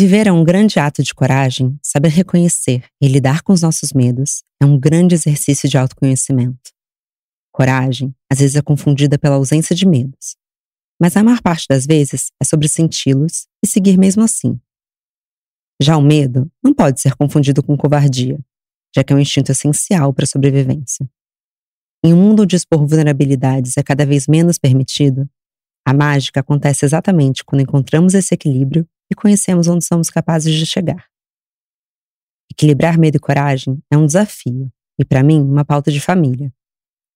Viver é um grande ato de coragem, saber reconhecer e lidar com os nossos medos é um grande exercício de autoconhecimento. Coragem, às vezes, é confundida pela ausência de medos, mas a maior parte das vezes é sobre senti-los e seguir mesmo assim. Já o medo não pode ser confundido com covardia, já que é um instinto essencial para a sobrevivência. Em um mundo onde expor vulnerabilidades é cada vez menos permitido, a mágica acontece exatamente quando encontramos esse equilíbrio e conhecemos onde somos capazes de chegar. Equilibrar medo e coragem é um desafio e, para mim, uma pauta de família.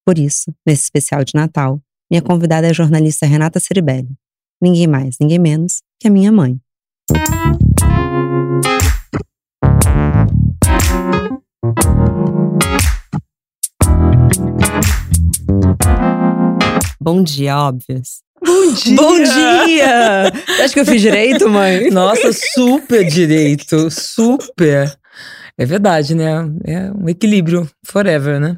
Por isso, nesse especial de Natal, minha convidada é a jornalista Renata Ceribelli. Ninguém mais, ninguém menos que a minha mãe. Bom dia, óbvios. Bom dia! Bom dia! Acho que eu fiz direito, mãe? Nossa, super direito, super. É verdade, né? É um equilíbrio forever, né?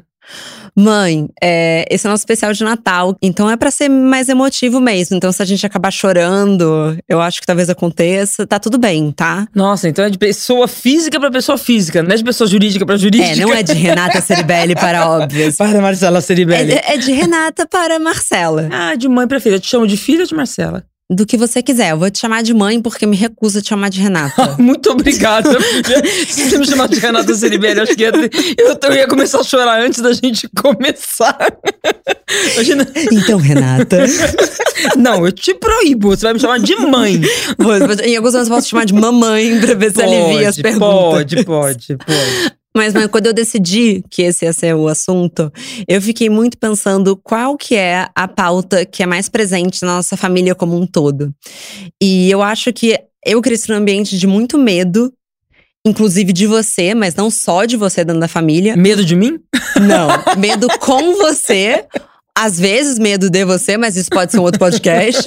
Mãe, é, esse é o nosso especial de Natal, então é para ser mais emotivo mesmo. Então, se a gente acabar chorando, eu acho que talvez aconteça, tá tudo bem, tá? Nossa, então é de pessoa física para pessoa física, não é de pessoa jurídica para jurídica. É, não é de Renata Ceribelli para óbvias. para Marcela Ceribelli. É, é de Renata para Marcela. Ah, de mãe pra filha. Eu te chamo de filha ou de Marcela? Do que você quiser. Eu vou te chamar de mãe porque me recuso a te chamar de Renata. Muito obrigada. Se você me chamar de Renata Ceribelli, acho que ia eu, eu ia começar a chorar antes da gente começar. Imagina. Então, Renata. Não, eu te proíbo. Você vai me chamar de mãe. vou- em alguns anos eu posso te chamar de mamãe pra ver se alivia as perguntas. Pode, pode, pode. Mas, mãe, quando eu decidi que esse ia ser o assunto, eu fiquei muito pensando qual que é a pauta que é mais presente na nossa família como um todo. E eu acho que eu cresci num ambiente de muito medo, inclusive de você, mas não só de você dentro da família. Medo de mim? Não, medo com você. Às vezes, medo de você, mas isso pode ser um outro podcast.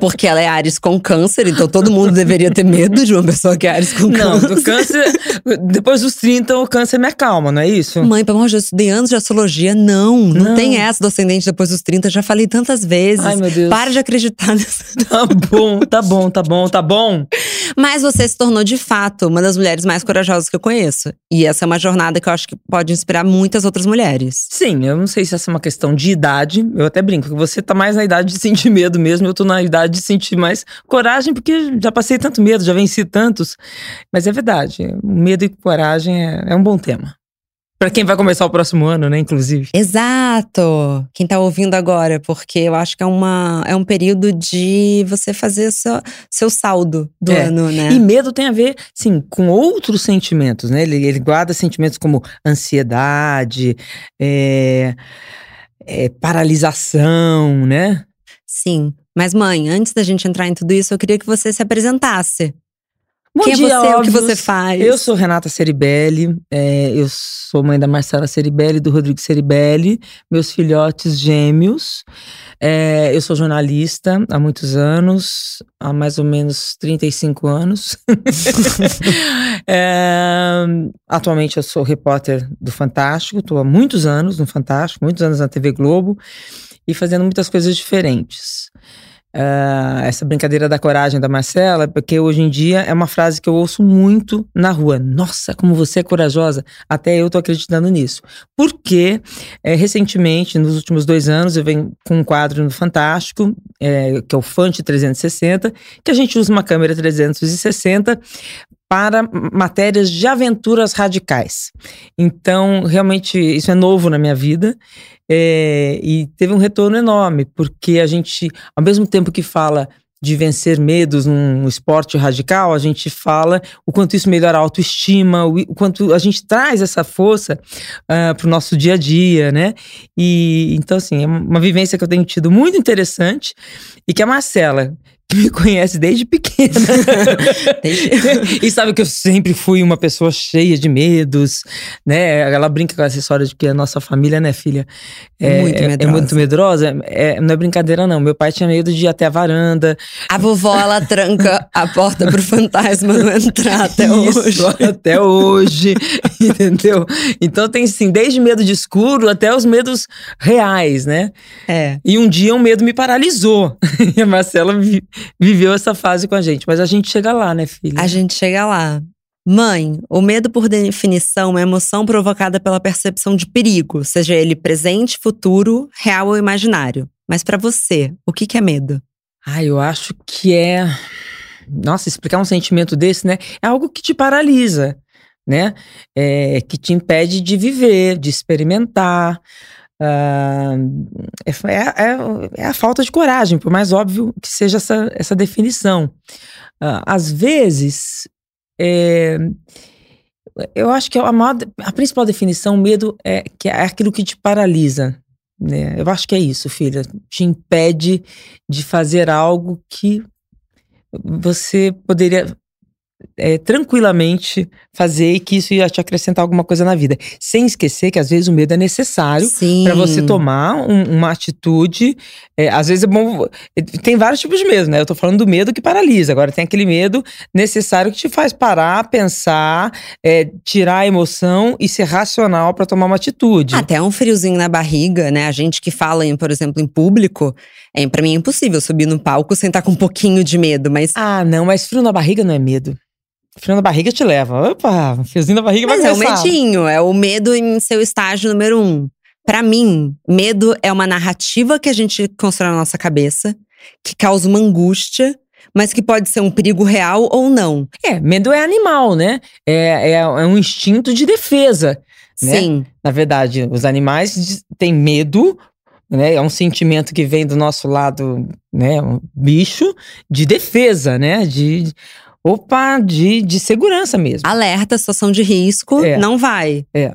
Porque ela é Ares com câncer, então todo mundo deveria ter medo de uma pessoa que é Ares com Não, câncer. do câncer. Depois dos 30, o câncer me acalma, não é isso? Mãe, pelo amor de Deus, eu estudei anos de astrologia. Não, não, Não. tem essa do ascendente depois dos 30. Já falei tantas vezes. Ai, meu Deus. Para de acreditar nessa. Tá bom, tá bom, tá bom, tá bom. Mas você se tornou, de fato, uma das mulheres mais corajosas que eu conheço. E essa é uma jornada que eu acho que pode inspirar muitas outras mulheres. Sim, eu não sei se essa é uma questão de idade. Eu até brinco que você tá mais na idade de sentir medo mesmo. Eu tô na idade de sentir mais coragem, porque já passei tanto medo, já venci tantos. Mas é verdade, medo e coragem é, é um bom tema. Pra quem vai começar o próximo ano, né, inclusive. Exato! Quem tá ouvindo agora, porque eu acho que é, uma, é um período de você fazer seu, seu saldo do É. ano, né? E medo tem a ver, sim, com outros sentimentos, né? Ele, ele guarda sentimentos como ansiedade, é, é, paralisação, né? Sim. Mas, mãe, antes da gente entrar em tudo isso, eu queria que você se apresentasse. Bom Quem dia, é você? O que você faz? Eu sou Renata Ceribelli, é, eu sou mãe da Marcela Ceribelli e do Rodrigo Ceribelli, meus filhotes gêmeos. É, eu sou jornalista há muitos anos, há mais ou menos 35 anos. É, atualmente eu sou repórter do Fantástico, estou há muitos anos no Fantástico, muitos anos na TV Globo e fazendo muitas coisas diferentes. Ah, essa brincadeira da coragem da Marcela, porque hoje em dia é uma frase que eu ouço muito na rua. Nossa, como você é corajosa! Até eu tô acreditando nisso. Porque, eh, recentemente, nos últimos dois anos, eu venho com um quadro no Fantástico, eh, que é o Fante 360, que a gente usa uma câmera 360 para matérias de aventuras radicais. Então, realmente, isso é novo na minha vida. É, e teve um retorno enorme, porque a gente, ao mesmo tempo que fala de vencer medos num esporte radical, a gente fala o quanto isso melhora a autoestima, o, quanto a gente traz essa força para o nosso dia a dia, né? E então, assim, é uma vivência que eu tenho tido muito interessante e que a Marcela, me conhece desde pequena. e sabe que eu sempre fui uma pessoa cheia de medos, né? Ela brinca com essa história de que a nossa família, né, filha? É muito é, medrosa. muito medrosa. É, não é brincadeira, não. Meu pai tinha medo de ir até a varanda. A vovó, ela tranca a porta pro fantasma não entrar até Isso, hoje. Até hoje, entendeu? Então tem, assim, desde medo de escuro até os medos reais, né? É. E um dia um medo me paralisou. E a Marcela viveu essa fase com a gente. Mas a gente chega lá, né, filha? A gente chega lá. Mãe, o medo, por definição, é uma emoção provocada pela percepção de perigo, seja ele presente, futuro, real ou imaginário. Mas para você, o que, que é medo? Ah, eu acho que é. Nossa, explicar um sentimento desse, né? É algo que te paralisa, né? É, que te impede de viver, de experimentar. Uh, é, é, é, a falta de coragem, por mais óbvio que seja essa, essa definição. Uh, às vezes, é, eu acho que a, maior, a principal definição, medo, é, que é aquilo que te paralisa. Né? Eu acho que é isso, filha. Te impede de fazer algo que você poderia é, tranquilamente fazer e que isso ia te acrescentar alguma coisa na vida. Sem esquecer que às vezes o medo é necessário para você tomar um, uma atitude. É, às vezes é bom. É, tem vários tipos de medo, né? Eu tô falando do medo que paralisa. Agora tem aquele medo necessário que te faz parar, pensar, é, tirar a emoção e ser racional para tomar uma atitude. Até um friozinho na barriga, né? A gente que fala, em, por exemplo, em público, é, para mim é impossível subir no palco sem estar com um pouquinho de medo, mas. Ah, não, mas frio na barriga não é medo. Frio na barriga te leva. Opa, fiozinho na barriga Mas vai é o medinho, é o medo em seu estágio número um. Para mim, medo é uma narrativa que a gente constrói na nossa cabeça, que causa uma angústia, mas que pode ser um perigo real ou não. É, medo é animal, né? É, é, é um instinto de defesa. Né? Sim. Na verdade, os animais têm medo né? É um sentimento que vem do nosso lado, né? Um bicho de defesa, né? De opa, de, de segurança mesmo. Alerta, situação de risco, é. não vai. É.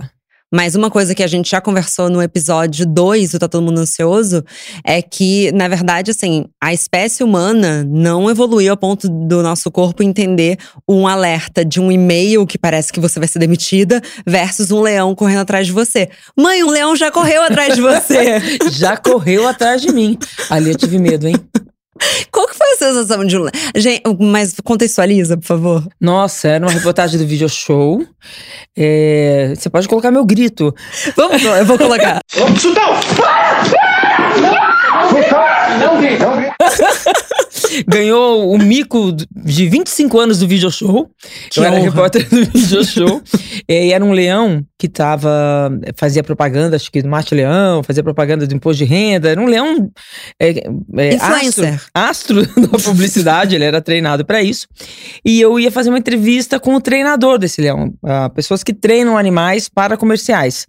Mas uma coisa que a gente já conversou no episódio 2 do Tá Todo Mundo Ansioso é que, na verdade, assim, a espécie humana não evoluiu ao ponto do nosso corpo entender um alerta de um e-mail que parece que você vai ser demitida versus um leão correndo atrás de você. Mãe, um leão já correu atrás de você. já correu atrás de mim. Ali eu tive medo, hein? Qual que foi a sensação de um. Gente, mas contextualiza, por favor. Nossa, era uma reportagem do video show. É, você pode colocar meu grito. Vamos, eu vou colocar. Para! Não. Ganhou o mico de 25 anos do video show. Que eu honra. era repórter do video show. e era um leão que tava. Fazia propaganda, acho que do Marte Leão, fazia propaganda do imposto de renda. Era um leão. É, é. Astro, astro da publicidade, ele era treinado para isso. E eu ia fazer uma entrevista com o treinador desse leão. Uh, pessoas que treinam animais para comerciais.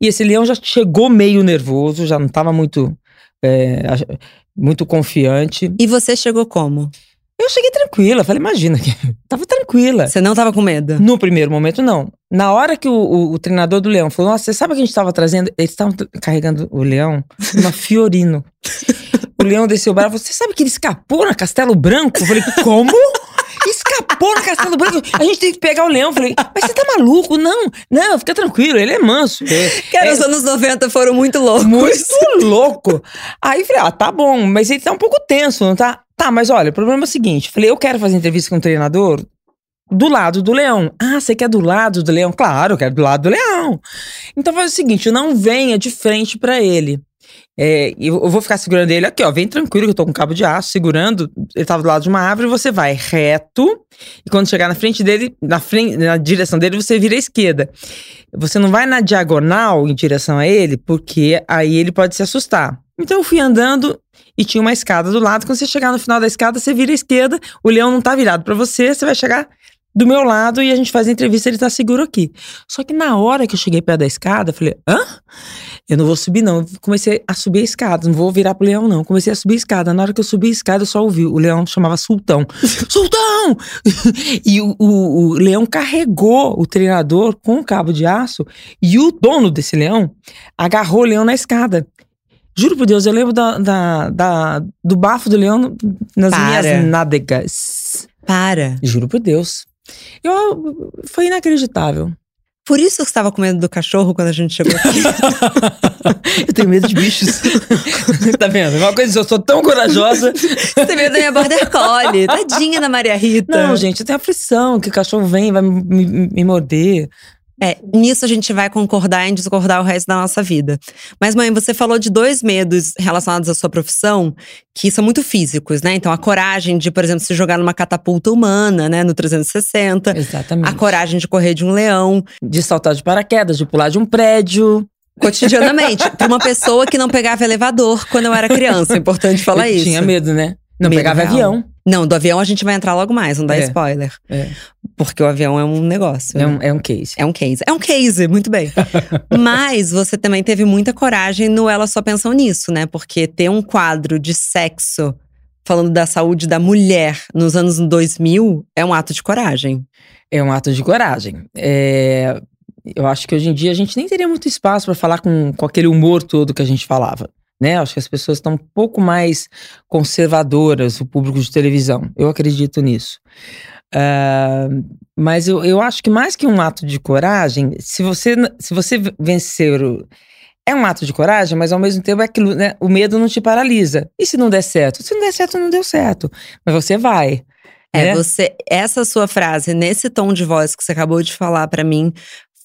E esse leão já chegou meio nervoso, já não tava muito. É, muito confiante. E você chegou como? Eu cheguei tranquila, falei, imagina, tava tranquila. Você não tava com medo? No primeiro momento, não. Na hora que o, o, o treinador do leão falou, nossa, você sabe o que a gente tava trazendo? Eles estavam carregando o leão numa Fiorino. o leão desceu o braço, você sabe que ele escapou na Castelo Branco? Eu falei, como? Escapou na Castelo Branco. A gente tem que pegar o leão. Eu falei, mas você tá maluco? Não, não, fica tranquilo, ele é manso. É, Cara, é, os anos 90 foram muito loucos. Muito louco. Aí falei, ah, tá bom, mas ele tá um pouco tenso, não tá? Tá, mas olha, o problema é o seguinte: falei, eu quero fazer entrevista com um treinador do lado do leão. Ah, você quer do lado do leão? Claro, eu quero do lado do leão. Então faz o seguinte: não venha de frente para ele. É, eu vou ficar segurando ele aqui, ó. Vem tranquilo, que eu tô com cabo de aço, segurando. Ele tava do lado de uma árvore, você vai reto. E quando chegar na frente dele, na, frente, na direção dele, você vira à esquerda. Você não vai na diagonal em direção a ele, porque aí ele pode se assustar. Então eu fui andando e tinha uma escada do lado. Quando você chegar no final da escada, você vira à esquerda, o leão não tá virado para você, você vai chegar do meu lado e a gente faz a entrevista, ele tá seguro aqui. Só que na hora que eu cheguei perto da escada, eu falei, hã? Eu não vou subir, não. comecei a subir a escada, não vou virar pro leão, não. Comecei a subir a escada. Na hora que eu subi a escada, eu só ouvi. O leão chamava Sultão. Sultão! e o, o, o leão carregou o treinador com um cabo de aço e o dono desse leão agarrou o leão na escada. Juro por Deus, eu lembro da, da, da do bafo do leão nas Para. minhas nádegas. Para. Juro por Deus. Eu, foi inacreditável. Por isso você estava com medo do cachorro quando a gente chegou aqui. eu tenho medo de bichos. tá vendo? Uma coisa, eu sou tão corajosa. Você tem medo da minha border collie. Tadinha da Maria Rita. Não, gente, eu tenho aflição que o cachorro vem vai me, me morder. É, nisso a gente vai concordar em discordar o resto da nossa vida. Mas, mãe, você falou de dois medos relacionados à sua profissão que são muito físicos, né? Então, a coragem de, por exemplo, se jogar numa catapulta humana, né, no 360. Exatamente. A coragem de correr de um leão. De saltar de paraquedas, de pular de um prédio. Cotidianamente. Pra uma pessoa que não pegava elevador quando eu era criança. É importante falar Eu isso. Tinha medo, né? Não Medo pegava real. avião. Não, do avião a gente vai entrar logo mais, não dá É. spoiler. É. Porque o avião é um negócio. É né? um, é um case. É um case. É um case, muito bem. Mas você também teve muita coragem no Ela Só Pensam Nisso, né? Porque ter um quadro de sexo falando da saúde da mulher nos anos 2000 é um ato de coragem. É um ato de coragem. É, eu acho que hoje em dia a gente nem teria muito espaço para falar com, com aquele humor todo que a gente falava. Né? Acho que as pessoas estão um pouco mais conservadoras, o público de televisão. Eu acredito nisso. Ah, mas eu, eu acho que mais que um ato de coragem, se você, se você vencer o. É um ato de coragem, mas ao mesmo tempo é aquilo, né? O medo não te paralisa. E se não der certo? Se não der certo, não deu certo. Mas você vai. É, né? você essa sua frase nesse tom de voz que você acabou de falar pra mim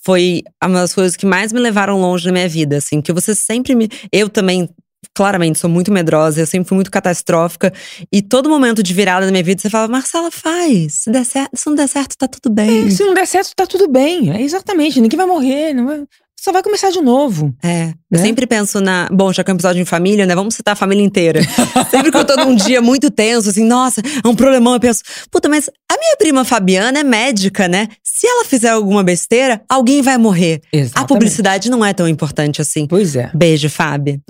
foi uma das coisas que mais me levaram longe na minha vida, assim, que você sempre me eu também claramente sou muito medrosa, eu sempre fui muito catastrófica e todo momento de virada na minha vida você fala, Marcela, faz, se der certo, se não der certo, tá tudo bem. É, se não der certo, tá tudo bem. É exatamente. Ninguém vai morrer. Não vai- Só vai começar de novo. É, eu Né? sempre penso na. Bom, já que é um episódio em família, né? Vamos citar a família inteira. sempre que eu tô num dia muito tenso, assim, nossa, é um problemão, eu penso, puta, mas a minha prima Fabiana é médica, né? Se ela fizer alguma besteira, alguém vai morrer. Exatamente. A publicidade não é tão importante assim. Pois é. Beijo, Fábio.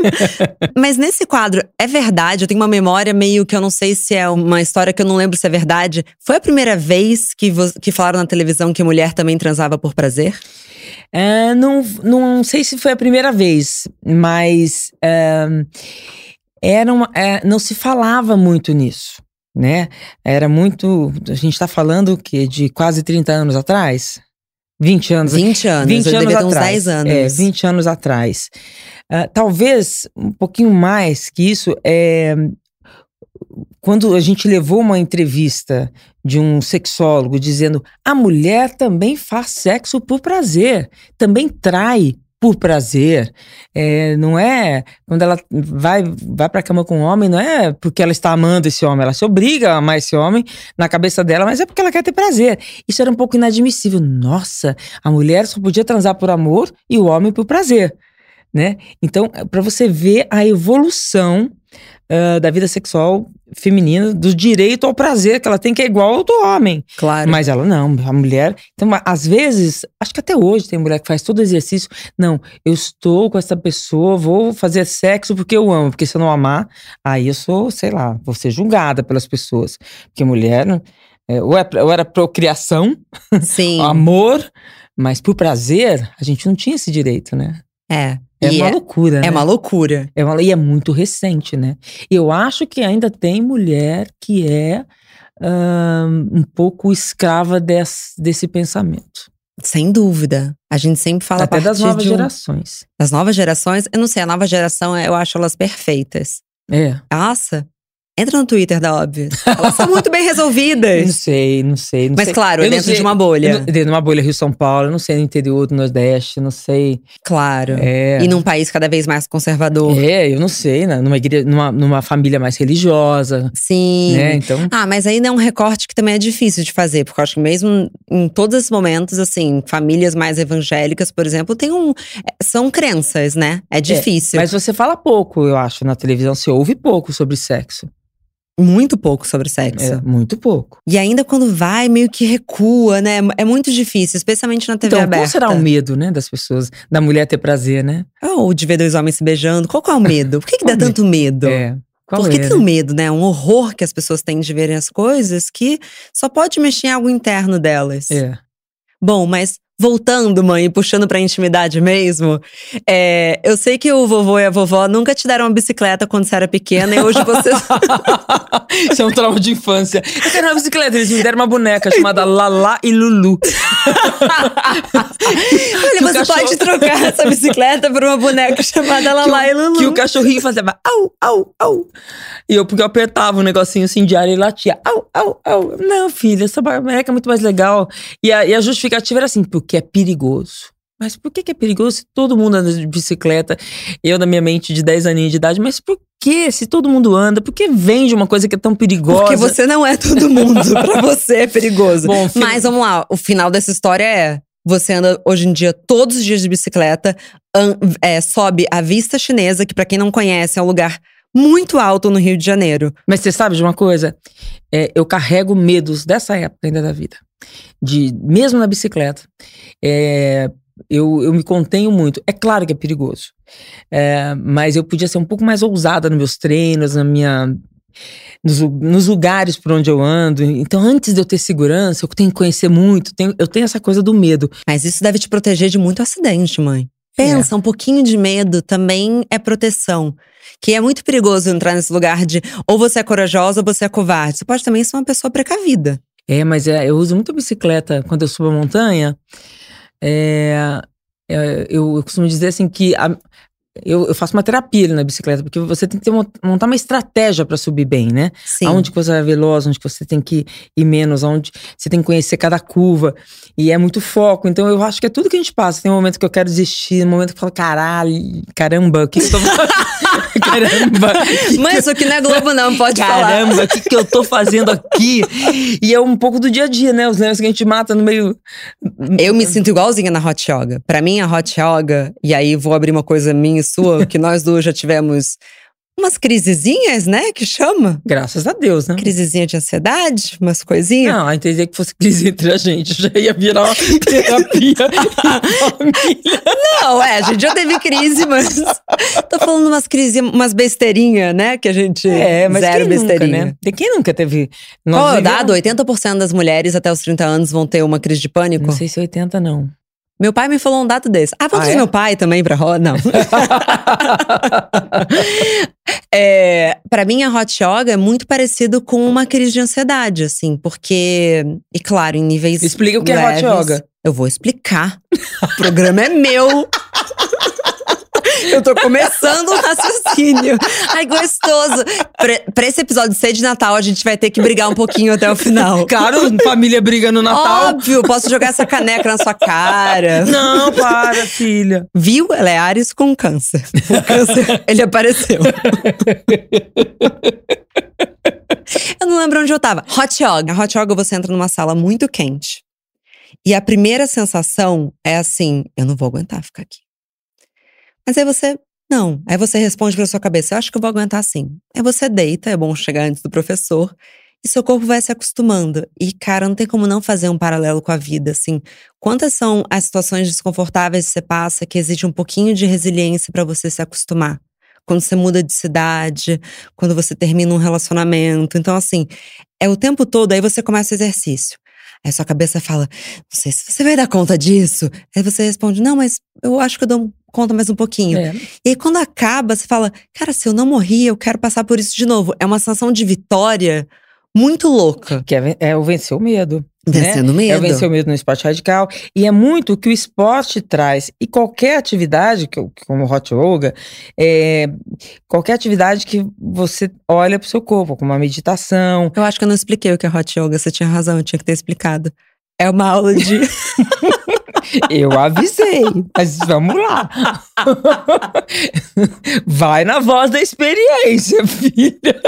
Mas nesse quadro, é verdade, eu tenho uma memória meio que eu não sei se é uma história que eu não lembro se é verdade. Foi a primeira vez que, que falaram na televisão que mulher também transava por prazer? É, não, não sei se foi a primeira vez, mas é, era uma, é, não se falava muito nisso, né? Era muito. A gente tá falando que de quase 30 anos atrás? 20 anos 20 anos, 20 eu anos devia ter uns atrás. 10 anos. É, 20 anos atrás. Ah, talvez um pouquinho mais que isso. É, quando a gente levou uma entrevista de um sexólogo dizendo a mulher também faz sexo por prazer, também trai por prazer. É, não é quando ela vai, vai pra cama com um homem, não é porque ela está amando esse homem, ela se obriga a amar esse homem na cabeça dela, mas é porque ela quer ter prazer. Isso era um pouco inadmissível. Nossa, a mulher só podia transar por amor e o homem por prazer. Né? Então, para você ver a evolução ah, da vida sexual feminina, do direito ao prazer que ela tem, que é igual ao do homem. Claro. Mas ela não, a mulher. Então, às vezes, acho que até hoje tem mulher que faz todo exercício. Não, eu estou com essa pessoa, vou fazer sexo porque eu amo, porque se eu não amar, aí eu sou, sei lá, vou ser julgada pelas pessoas. Porque mulher, né, é, ou, é, ou era procriação, amor, mas por prazer, a gente não tinha esse direito, né? É. É E uma é, loucura, é né? uma loucura. É uma, e é muito recente, né? Eu acho que ainda tem mulher que é ahn, um pouco escrava des- desse pensamento. Sem dúvida. A gente sempre fala Até das novas um- gerações. Das novas gerações, eu não sei, a nova geração, eu acho elas perfeitas. É. Nossa, entra no Twitter da Óbvio. Elas são muito bem Não resolvidas. sei, não sei. Não Mas sei. claro, Eu não dentro sei- de uma bolha. não- Dentro de uma bolha Rio-São Paulo, não sei no interior do Nordeste, não sei. Claro. É. E num país cada vez mais conservador. É, eu não sei, né? Numa, igreja, numa, numa família mais religiosa, Sim. né? Então, Ah, mas ainda é um recorte que também é difícil de fazer, porque eu acho que mesmo em todos esses momentos, assim, famílias mais evangélicas, por exemplo, tem um. é, São crenças, né? É difícil. mas você fala pouco, eu acho, na televisão. Você ouve pouco sobre sexo. Muito pouco sobre sexo. É, muito pouco. E ainda quando vai, meio que recua, né? É muito difícil, especialmente na TV Então, aberta. qual será o medo, né, das pessoas, da mulher ter prazer, né? Ou de ver dois homens se beijando. Qual que é o medo? Por que, que dá tanto medo? É. Qual Porque é, tem um medo, né? Um horror que as pessoas têm de verem as coisas que só pode mexer em algo interno delas. É. Bom, mas voltando, mãe, e puxando pra intimidade mesmo, é, eu sei que o vovô e a vovó nunca te deram uma bicicleta quando você era pequena e hoje você. Isso é um trauma de infância. Eu quero uma bicicleta, eles me deram uma boneca chamada Lala e Lulu. Olha, o você cachorro- pode trocar essa bicicleta por uma boneca chamada Lala e Lulu. Que o cachorrinho fazia au, au, au. E eu, porque eu apertava um negocinho assim de ar e latia. Au, au, au. Não, filha, essa boneca é muito mais legal. E a, e a justificativa era assim, porque que é perigoso. Mas por que, que é perigoso se todo mundo anda de bicicleta? Eu, na minha mente, de 10 aninhos de idade, mas por que, se todo mundo anda, por que vende uma coisa que é tão perigosa? Porque você não é todo mundo. pra você é perigoso. Bom, mas vamos lá, o final dessa história é: você anda hoje em dia todos os dias de bicicleta, é, sobe a Vista Chinesa, que para quem não conhece é um lugar muito alto no Rio de Janeiro. Mas você sabe de uma coisa? É, eu carrego medos dessa época ainda da vida. De, mesmo na bicicleta. É, eu, eu me contenho muito. É claro que é perigoso. É, mas eu podia ser um pouco mais ousada nos meus treinos, na minha. Nos, nos, lugares por onde eu ando. Então, antes de eu ter segurança, eu tenho que conhecer muito. Tenho, eu tenho essa coisa do medo. Mas isso deve te proteger de muito acidente, mãe. Pensa, é. um pouquinho de medo também é proteção. Que é muito perigoso entrar nesse lugar de ou você é corajosa ou você é covarde. Você pode também ser uma pessoa precavida. É, mas é, eu uso muito bicicleta quando eu subo a montanha. É, é, eu, eu, costumo dizer assim que a, eu, eu, faço uma terapia na bicicleta, porque você tem que ter, montar uma estratégia para subir bem, né? Sim. Aonde que você vai veloz, onde que você tem que ir menos, aonde você tem que conhecer cada curva. E é muito foco. Então eu acho que é tudo que a gente passa. Tem um momento que eu quero desistir, um momento que eu falo, caralho, caramba, o que, que eu tô fazendo? caramba. Mas isso aqui não é Globo, não, pode caramba, falar. Caramba, o que, que eu tô fazendo aqui? E é um pouco do dia a dia, né? Os negócios que a gente mata no meio. Eu me sinto igualzinha na hot yoga. Pra mim, a hot yoga, e aí vou abrir uma coisa minha sua, que nós duas já tivemos umas crisezinhas, né? Que chama. Graças a Deus, né? Crisezinha de ansiedade, umas coisinhas. Não, entendi que fosse crise entre a gente. Já ia virar uma terapia Não, é, a gente já teve crise, mas. Tô falando umas crises, umas besteirinhas, né? Que a gente. É, mas zero besteirinha. Nunca, né? De quem nunca teve. Qual é o dado? 80% das mulheres até os 30 anos vão ter uma crise de pânico? Não sei se 80, não. Meu pai me falou um dado desse. Ah, vamos ah, é? meu pai também pra roda? Não. é, para mim, a hot yoga é muito parecido com uma crise de ansiedade, assim, porque. E claro, em níveis. Explica o que leves, é hot yoga. Eu vou explicar. o programa é meu. Eu tô começando o raciocínio. Ai, gostoso. Pra, pra, esse episódio ser de Natal, a gente vai ter que brigar um pouquinho até o final. Claro, família briga no Natal. Óbvio, posso jogar essa caneca na sua cara. Não, para, filha. Viu? Ela é Ares com câncer. O câncer, ele apareceu. eu não lembro onde eu tava. Hot yoga. A hot yoga você entra numa sala muito quente. E a primeira sensação é assim: eu não vou aguentar ficar aqui. Mas aí você, não. Aí você responde pra sua cabeça, eu acho que eu vou aguentar assim. Aí você deita, é bom chegar antes do professor, e seu corpo vai se acostumando. E, cara, não tem como não fazer um paralelo com a vida, assim. Quantas são as situações desconfortáveis que você passa que exige um pouquinho de resiliência para você se acostumar? Quando você muda de cidade, quando você termina um relacionamento. Então, assim, é o tempo todo, aí você começa o exercício. Aí sua cabeça fala, não sei se você vai dar conta disso. Aí você responde, não, mas eu acho que eu dou conta mais um pouquinho. É. E aí quando acaba, você fala, cara, se eu não morri, eu quero passar por isso de novo. É uma sensação de vitória muito louca. Que é, é o vencer o medo. Vencendo né? medo. É o vencer o medo no esporte radical. E é muito o que o esporte traz. E qualquer atividade, como o hot yoga, é, qualquer atividade que você olha pro seu corpo, como uma meditação. Eu acho que eu não expliquei o que é hot yoga. Você tinha razão, eu tinha que ter explicado. É uma aula de. Eu avisei, mas vamos lá. Vai na voz da experiência, filha.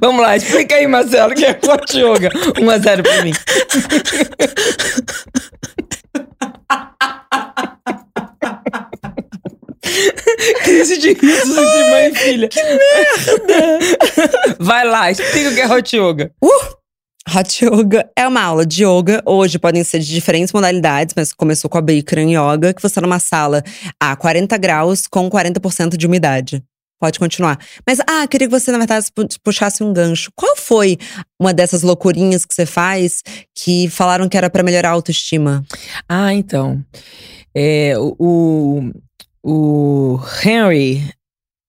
Vamos lá, explica aí, Marcelo, que é hot yoga. 1 a 0 pra mim. Crise de risos entre mãe e filha. Que merda! Vai lá, explica o que é hot yoga. Uh! Hot Yoga é uma aula de yoga. Hoje podem ser de diferentes modalidades, mas começou com a Bikram Yoga, que você tá numa sala a 40 graus com 40% de umidade. Pode continuar. Mas, ah, queria que você, na verdade, puxasse um gancho. Qual foi uma dessas loucurinhas que você faz que falaram que era para melhorar a autoestima? Ah, então. É, o, o Henry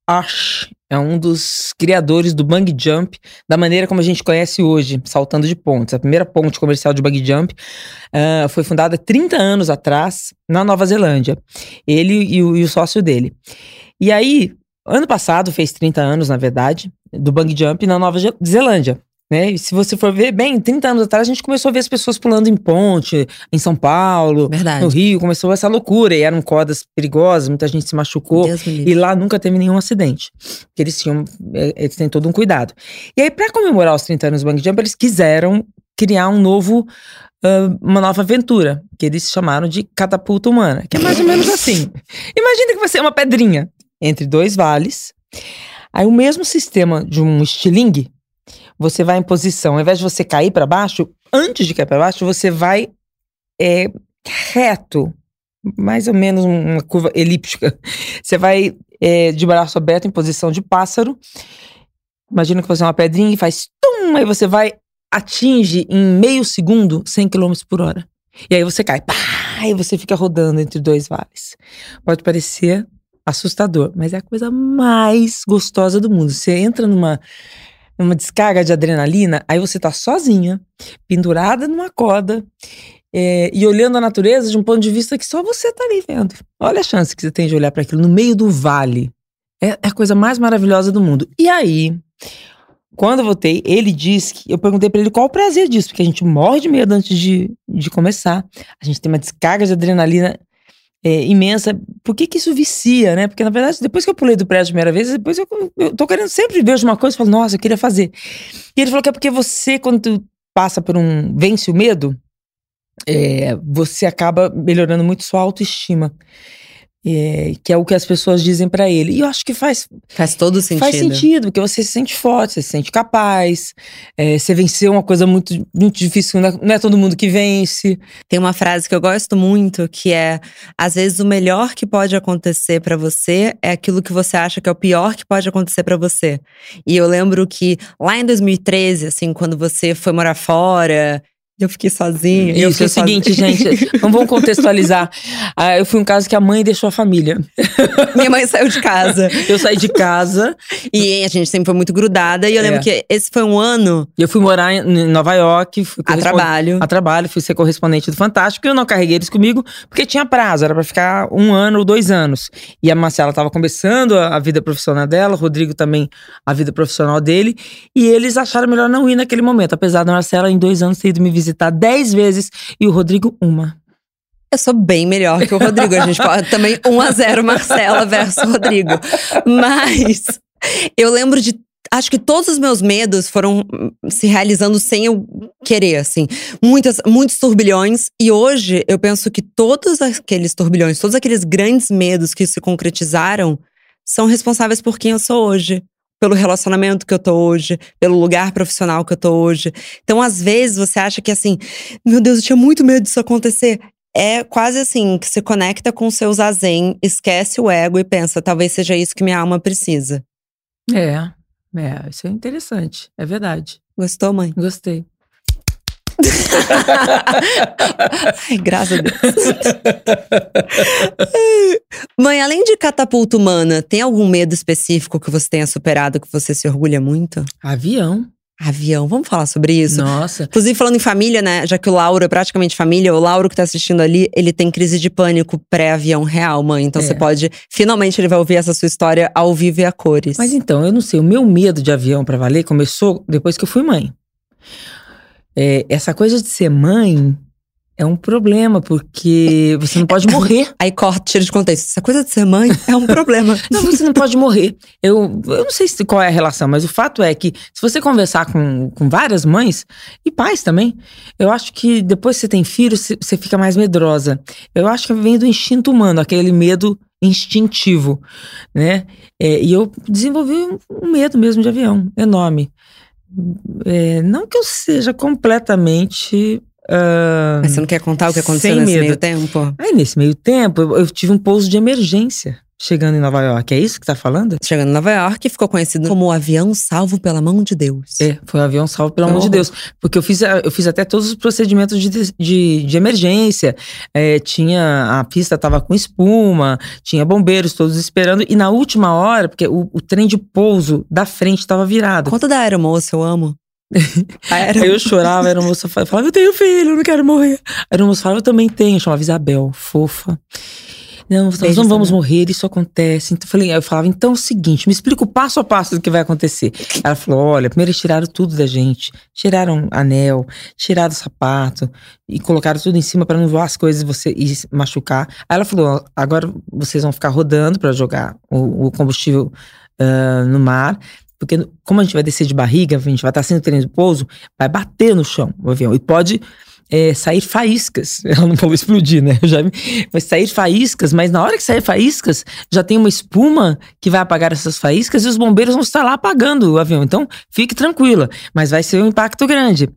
Ash é um dos criadores do bungee jump, da maneira como a gente conhece hoje, saltando de pontes. A primeira ponte comercial de bungee jump uh, foi fundada 30 anos atrás na Nova Zelândia. Ele e o, e o sócio dele. E aí, Ano passado fez 30 anos, na verdade, do bungee jump na Nova Zelândia. Né? E se você for ver, bem, 30 anos atrás a gente começou a ver as pessoas pulando em ponte, em São Paulo, Verdade. no Rio, começou essa loucura, e eram cordas perigosas, muita gente se machucou. E lá nunca teve nenhum acidente. Porque eles tinham, eh, eles têm todo um cuidado. E aí, pra comemorar os 30 anos do Bang Jump, eles quiseram criar um novo, uma nova aventura, que eles chamaram de catapulta humana, que é mais ou menos assim. Imagina que você é uma pedrinha entre dois vales. Aí o mesmo sistema de um estilingue, você vai em posição, ao invés de você cair para baixo, antes de cair para baixo, você vai é, reto, mais ou menos uma curva elíptica. Você vai é, de braço aberto em posição de pássaro. Imagina que você é uma pedrinha e faz tum, aí você vai atinge em meio segundo 100 km por hora. E aí você cai, pá, e você fica rodando entre dois vales. Pode parecer assustador, mas é a coisa mais gostosa do mundo. Você entra numa, numa descarga de adrenalina, aí você tá sozinha, pendurada numa corda, é, e olhando a natureza de um ponto de vista que só você tá ali vendo. Olha a chance que você tem de olhar para aquilo no meio do vale. É, é a coisa mais maravilhosa do mundo. E aí, quando eu voltei, ele disse que. Eu perguntei pra ele qual o prazer disso, porque a gente morre de medo antes de, de começar. A gente tem uma descarga de adrenalina é, imensa. Por que que isso vicia, né? Porque, na verdade, depois que eu pulei do prédio a primeira vez, depois eu, eu tô querendo sempre ver uma coisa e falo, nossa, eu queria fazer. E ele falou que é porque você, quando passa por um. vence o medo, é, você acaba melhorando muito sua autoestima. É, que é o que as pessoas dizem pra ele. E eu acho que faz, Faz todo sentido. Faz sentido, porque você se sente forte, você se sente capaz, é, você venceu uma coisa muito, muito difícil, não é, não é todo mundo que vence. Tem uma frase que eu gosto muito, que é: às vezes o melhor que pode acontecer pra você é aquilo que você acha que é o pior que pode acontecer pra você. E eu lembro que lá em 2013, assim, quando você foi morar fora, eu fiquei sozinha. eu Isso é fiquei o seguinte, gente, então vamos contextualizar. Ah, eu fui um caso que a mãe deixou a família. Minha mãe saiu de casa. Eu saí de casa E a gente sempre foi muito grudada. E eu lembro É. que esse foi um ano e eu fui morar em Nova York. Fui a trabalho. A trabalho, fui ser correspondente do Fantástico e eu não carreguei eles comigo porque tinha prazo, era pra ficar um ano ou dois anos. E a Marcela tava começando a vida profissional dela, o Rodrigo também a vida profissional dele, e eles acharam melhor não ir naquele momento, apesar da Marcela em dois anos ter ido me visitar dez vezes e o Rodrigo uma. Eu sou bem melhor que o Rodrigo. A gente pode também 1 a 0 Marcela versus Rodrigo. Mas eu lembro de. Acho que todos os meus medos foram se realizando sem eu querer, assim. Muitas, muitos turbilhões. E hoje eu penso que todos aqueles turbilhões, todos aqueles grandes medos que se concretizaram, são responsáveis por quem eu sou hoje. Pelo relacionamento que eu tô hoje, pelo lugar profissional que eu tô hoje. Então, às vezes, você acha que assim, meu Deus, eu tinha muito medo disso acontecer é quase assim, que se conecta com o seu zazen, esquece o ego e pensa, talvez seja isso que minha alma precisa. É, é, isso é interessante, é verdade. Gostou, mãe? Gostei. Ai, graças a Deus. mãe, além de catapulta humana, tem algum medo específico que você tenha superado que você se orgulha muito? Avião. Avião, vamos falar sobre isso? Nossa. Inclusive, falando em família, né? Já que o Lauro é praticamente família, o Lauro que tá assistindo ali, ele tem crise de pânico pré-avião real, mãe. Então É. você pode. Finalmente ele vai ouvir essa sua história ao vivo e a cores. Mas então, eu não sei, o meu medo de avião pra valer começou depois que eu fui mãe. É, essa coisa de ser mãe é um problema, porque você não pode morrer. Aí corta, tira de contexto. Essa coisa de ser mãe é um problema. Não, você não pode morrer. Eu, eu não sei se- qual é a relação, mas o fato é que se você conversar com, com várias mães e pais também, eu acho que depois que você tem filho, você, fica mais medrosa. Eu acho que vem do instinto humano, aquele medo instintivo, né? É, e eu desenvolvi um medo mesmo de avião, enorme. É, não que eu seja completamente. ah, Mas você não quer contar o que aconteceu nesse medo. meio tempo? Aí, nesse meio tempo, eu, eu tive um pouso de emergência chegando em Nova York. É isso que tá falando? Chegando em Nova York, ficou conhecido como o avião salvo pela mão de Deus. É, foi um avião salvo, pelo amor de Oh. Deus. Porque eu fiz, a- eu fiz até todos os procedimentos de, de, de emergência. É, tinha. A pista tava com espuma, tinha bombeiros todos esperando. E na última hora, porque o, o trem de pouso da frente tava virado. Conta da aeromoça, eu amo. Eu chorava, a aeromoça falava, eu tenho filho, eu não quero morrer. A aeromoça falava, eu também tenho, chamava Isabel, fofa. Não, nós Beijo, não vamos morrer, isso acontece. Então, eu, falei, eu falava, então é o seguinte, me explica o passo a passo do que vai acontecer. Ela falou: olha, primeiro eles tiraram tudo da gente. Tiraram anel, tiraram sapato e colocaram tudo em cima para não voar as coisas e você e se machucar. Aí ela falou: agora vocês vão ficar rodando para jogar o, o combustível ah, no mar. Porque como a gente vai descer de barriga, a gente vai estar sendo treino de pouso, vai bater no chão o avião. E pode é, sair faíscas. Ela não falou explodir, né? Eu já. Vai sair faíscas, mas na hora que sair faíscas, já tem uma espuma que vai apagar essas faíscas e os bombeiros vão estar lá apagando o avião. Então, fique tranquila, mas vai ser um impacto grande.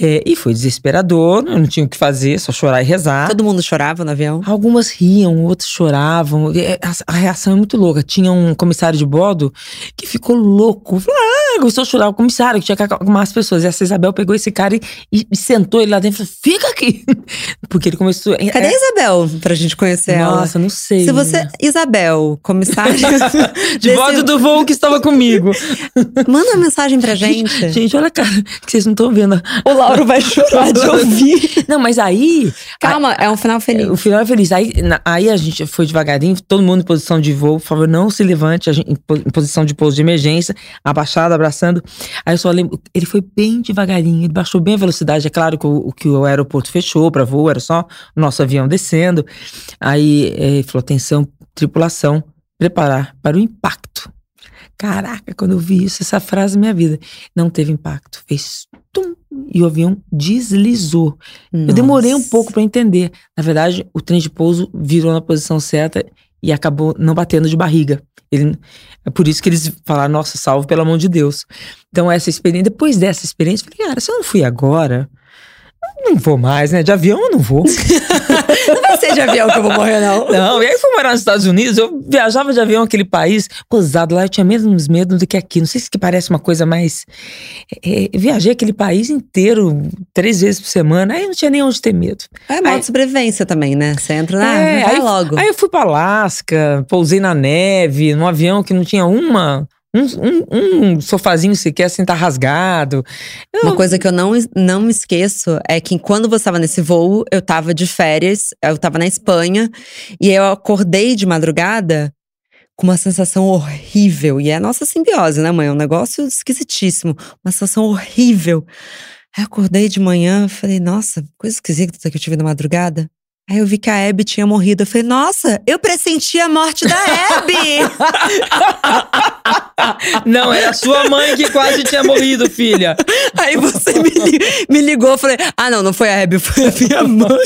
É, e foi desesperador, eu não tinha o que fazer, só chorar e rezar. Todo mundo chorava no avião? Algumas riam, outras choravam. É, A, reação é muito louca. Tinha um comissário de bordo que ficou louco. Falou, Ah, começou a chorar. O comissário que tinha as pessoas. E essa Isabel pegou esse cara e, e- e sentou ele lá dentro e falou: Fica aqui. Porque ele começou. Cadê a é, Isabel pra gente conhecer ela? Nossa, não sei. Se você, Isabel, comissário. De desse- bordo do voo que estava comigo. Manda uma mensagem pra gente. Gente, olha a cara que vocês não estão vendo. O Lauro vai chorar de ouvir. Não, mas aí. Calma, é um final feliz. O final é feliz. Aí, na- aí a gente foi devagarinho, todo mundo em posição de voo, por favor, não se levante, a gente, em posição de pouso de emergência, abaixado, abraçando. Aí eu só lembro, ele foi bem devagarinho, ele baixou bem a velocidade. É claro que o, que o aeroporto fechou para voo, era só nosso avião descendo. Aí ele falou: atenção, tripulação, preparar para o impacto. Caraca, quando eu vi isso, essa frase na minha vida. Não teve impacto, fez tum, e o avião deslizou. Eu demorei um Nossa. pouco para entender. Na verdade, o trem de pouso virou na posição certa e acabou não batendo de barriga. Ele, é por isso que eles falaram, nossa, salvo pelo amor de Deus. Então, essa experiência, depois dessa experiência, eu falei, cara, se eu não fui agora, não vou mais, né? De avião eu não vou. Não vai ser de avião que eu vou morrer, não. Não, e aí fui morar nos Estados Unidos, eu viajava de avião aquele país, gozado lá, eu tinha menos medo do que aqui. Não sei se que parece uma coisa mais. é, eu viajei aquele país inteiro, três vezes por semana, aí não tinha nem onde ter medo. É modo de sobrevivência também, né? Você entra na. É, vai aí, logo. Aí eu fui pra Alasca, pousei na neve, num avião que não tinha uma. Um, um, um sofazinho sequer assim, tá rasgado. Eu- Uma coisa que eu não, não esqueço é que quando você estava nesse voo, eu tava de férias, eu tava na Espanha, e eu acordei de madrugada com uma sensação horrível. E é a nossa simbiose, né, mãe? É um negócio esquisitíssimo. Uma sensação horrível. Aí acordei de manhã, falei, nossa, coisa esquisita que eu tive na madrugada. Aí eu vi que a Abby tinha morrido. Eu falei, nossa, eu pressenti a morte da Abby! Não, era a sua mãe que quase tinha morrido, filha. Aí você me, me ligou, eu falei, ah não, não foi a Abby, foi a minha mãe.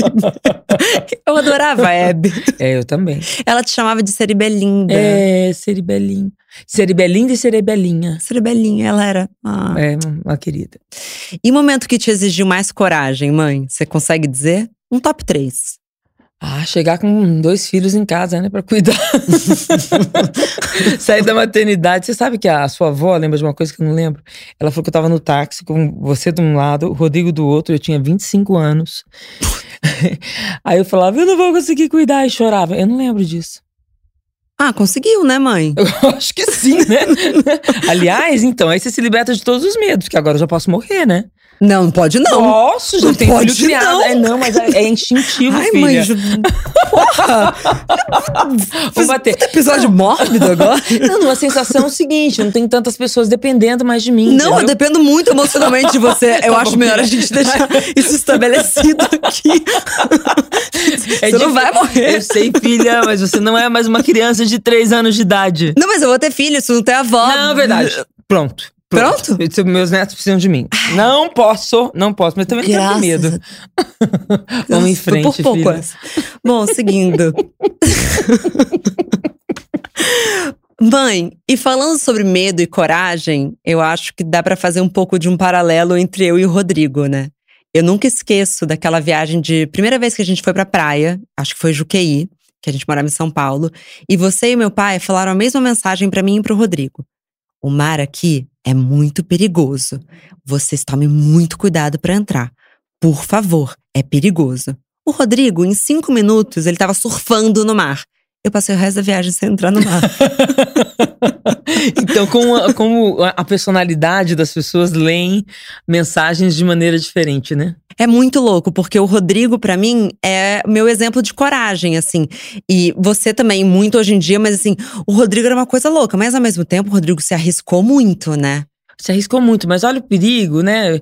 eu adorava a Abby. É, eu também. Ela te chamava de Seribelinda. É, Ceribelinha. Ceribelinda e Cerebelinha. Seribelinha, ela era. ah. É, uma querida. E momento que te exigiu mais coragem, mãe? Você consegue dizer? Um top 3. Ah, chegar com dois filhos em casa, né, pra cuidar. Sair da maternidade. Você sabe que a sua avó lembra de uma coisa que eu não lembro? Ela falou que eu tava no táxi com você de um lado, o Rodrigo do outro, eu tinha 25 anos. Aí eu falava, eu não vou conseguir cuidar, e chorava. Eu não lembro disso. Ah, conseguiu, né, mãe? Eu acho que sim, né? Aliás, então, aí você se liberta de todos os medos, porque agora eu já posso morrer, né? Não, não pode não. Posso, já Não tenho pode, filho criado. não. É, não, mas é, é instintivo, Ai, filha. mãe, ju- porra! Vou bater. Episódio mórbido agora. Não, uma sensação é o seguinte, não tem tantas pessoas dependendo mais de mim. Não, eu entendeu? dependo muito emocionalmente de você. Eu Tá acho bom. melhor a gente deixar isso estabelecido aqui. É você não vai morrer. Eu sei, filha, mas você não é mais uma criança de três anos de idade. Não, mas eu vou ter filho, isso não tem avó. Não, é verdade. Pronto. Pronto? Esse- Meus netos precisam de mim. Não posso, não posso, mas também não Graças medo. Vamos em frente, por pouco. Bom, seguindo. Mãe, e falando sobre medo e coragem, eu acho que dá pra fazer um pouco de um paralelo entre eu e o Rodrigo, né? Eu nunca esqueço daquela viagem de primeira vez que a gente foi pra praia, acho que foi Juqueí, que a gente morava em São Paulo, e você e meu pai falaram a mesma mensagem pra mim e pro Rodrigo. O mar aqui é muito perigoso. Vocês tomem muito cuidado pra entrar. Por favor, é perigoso. O Rodrigo, em cinco minutos, ele tava surfando no mar. Eu passei o resto da viagem sem entrar no mar. então, como, como a personalidade das pessoas leem mensagens de maneira diferente, né? É muito louco, porque o Rodrigo, para mim, é meu exemplo de coragem, assim. E você também, muito hoje em dia, mas assim, o Rodrigo era uma coisa louca, mas ao mesmo tempo o Rodrigo se arriscou muito, né? Se arriscou muito, mas olha o perigo, né?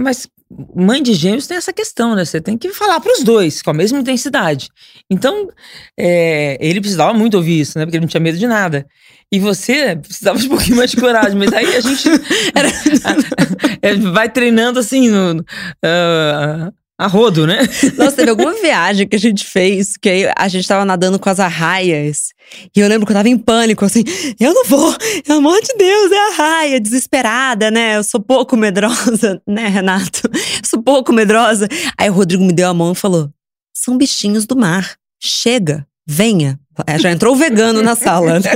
Mas mãe de gêmeos tem essa questão, né? Você tem que falar para os dois com a mesma intensidade. Então, é, ele precisava muito ouvir isso, né? Porque ele não tinha medo de nada. E você precisava de um pouquinho mais de coragem, mas aí a gente Era... É, vai treinando assim no, uh, a rodo, né? Nossa, teve alguma viagem que a gente fez, que a gente tava nadando com as arraias. E eu lembro que eu tava em pânico, assim, eu não vou, pelo amor de Deus, é a raia, desesperada, né? Eu sou pouco medrosa, né, Renato? Eu sou pouco medrosa. Aí o Rodrigo me deu a mão e falou: são bichinhos do mar, chega, venha. É, já entrou vegano na sala. Né?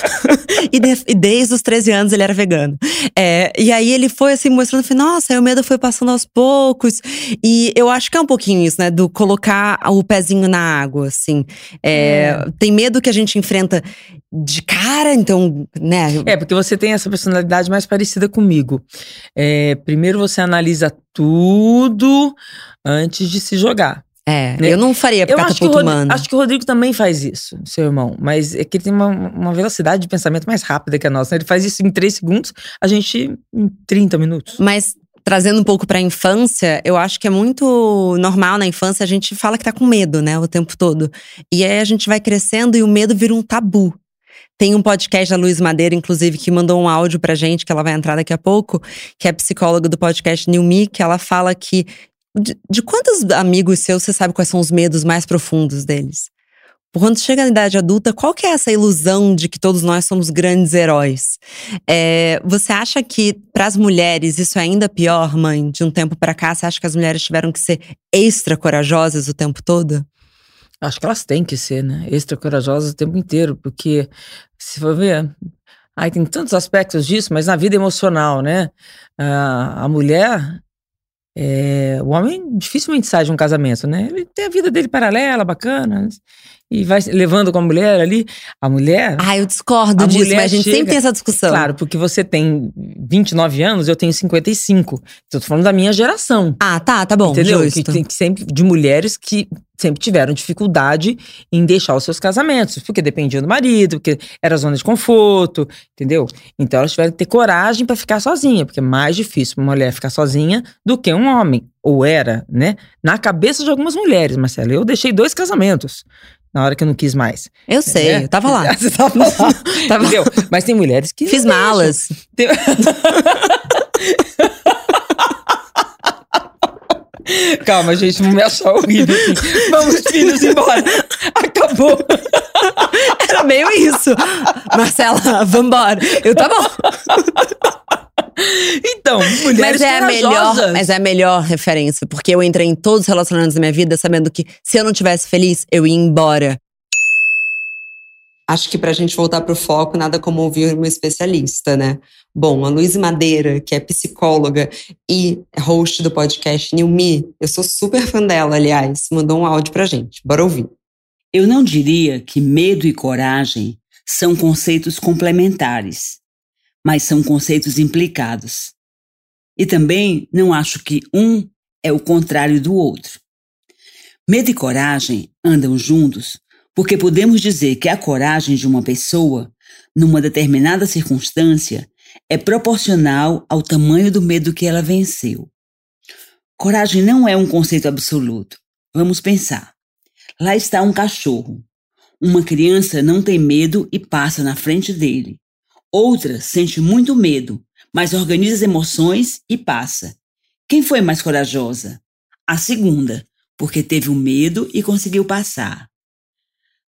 e, de, e, desde os 13 anos ele era vegano. É, e aí ele foi assim, mostrando, assim, nossa, aí o medo foi passando aos poucos. E eu acho que é um pouquinho isso, né? Do colocar o pezinho na água, assim. É, é. Tem medo que a gente enfrenta de cara, então, né? É, porque você tem essa personalidade mais parecida comigo. É, primeiro você analisa tudo antes de se jogar. É, né? eu não faria eu acho que, acho que o Rodrigo também faz isso, seu irmão. Mas é que ele tem uma, uma velocidade de pensamento mais rápida que a nossa. Né? Ele faz isso em três segundos, a gente em 30 minutos. Mas trazendo um pouco para a infância, eu acho que é muito normal na infância a gente fala que tá com medo, né, o tempo todo. E aí a gente vai crescendo e o medo vira um tabu. Tem um podcast da Luiz Madeira, inclusive, que mandou um áudio pra gente, que ela vai entrar daqui a pouco, que é psicóloga do podcast New Me, que ela fala que de, de quantos amigos seus você sabe quais são os medos mais profundos deles? Quando chega na idade adulta, qual que é essa ilusão de que todos nós somos grandes heróis? É, você acha que para as mulheres isso é ainda pior, mãe? De um tempo para cá, você acha que as mulheres tiveram que ser extra corajosas o tempo todo? Acho que elas têm que ser, né? Extra corajosas o tempo inteiro, porque se for ver, aí tem tantos aspectos disso, mas na vida emocional, né? a mulher é, o homem dificilmente sai de um casamento, né? Ele tem a vida dele paralela, bacana, e vai levando com a mulher ali. A mulher. Ah, eu discordo disso, mas a gente chega, sempre tem essa discussão. Claro, porque você tem 29 anos, eu tenho 55. Então, eu tô falando da minha geração. Ah, tá, tá bom. Entendeu? Justo. Que, que sempre de mulheres que sempre tiveram dificuldade em deixar os seus casamentos, porque dependiam do marido, porque era zona de conforto, entendeu? Então elas tiveram que ter coragem para ficar sozinha, porque é mais difícil uma mulher ficar sozinha do que um homem. Ou era, né? Na cabeça de algumas mulheres, Marcela. Eu deixei dois casamentos na hora que eu não quis mais. Eu sei, é? eu tava lá. Você tava lá. tava... Entendeu? Mas tem mulheres que. Fiz malas. Tem... Calma, gente, não me achar horrível. Assim. Vamos, filhos, embora. Acabou. Era meio isso. Marcela, vambora. Eu, tá bom. Então, mulheres mas é a melhor, Mas é a melhor referência, porque eu entrei em todos os relacionamentos da minha vida sabendo que se eu não tivesse feliz, eu ia embora. Acho que pra gente voltar pro foco, nada como ouvir uma especialista, né? Bom, a Luiz Madeira, que é psicóloga e host do podcast New Me, eu sou super fã dela, aliás, mandou um áudio pra gente. Bora ouvir. Eu não diria que medo e coragem são conceitos complementares, mas são conceitos implicados. E também não acho que um é o contrário do outro. Medo e coragem andam juntos porque podemos dizer que a coragem de uma pessoa, numa determinada circunstância, é proporcional ao tamanho do medo que ela venceu. Coragem não é um conceito absoluto. Vamos pensar. Lá está um cachorro. Uma criança não tem medo e passa na frente dele. Outra sente muito medo, mas organiza as emoções e passa. Quem foi mais corajosa? A segunda, porque teve o medo e conseguiu passar.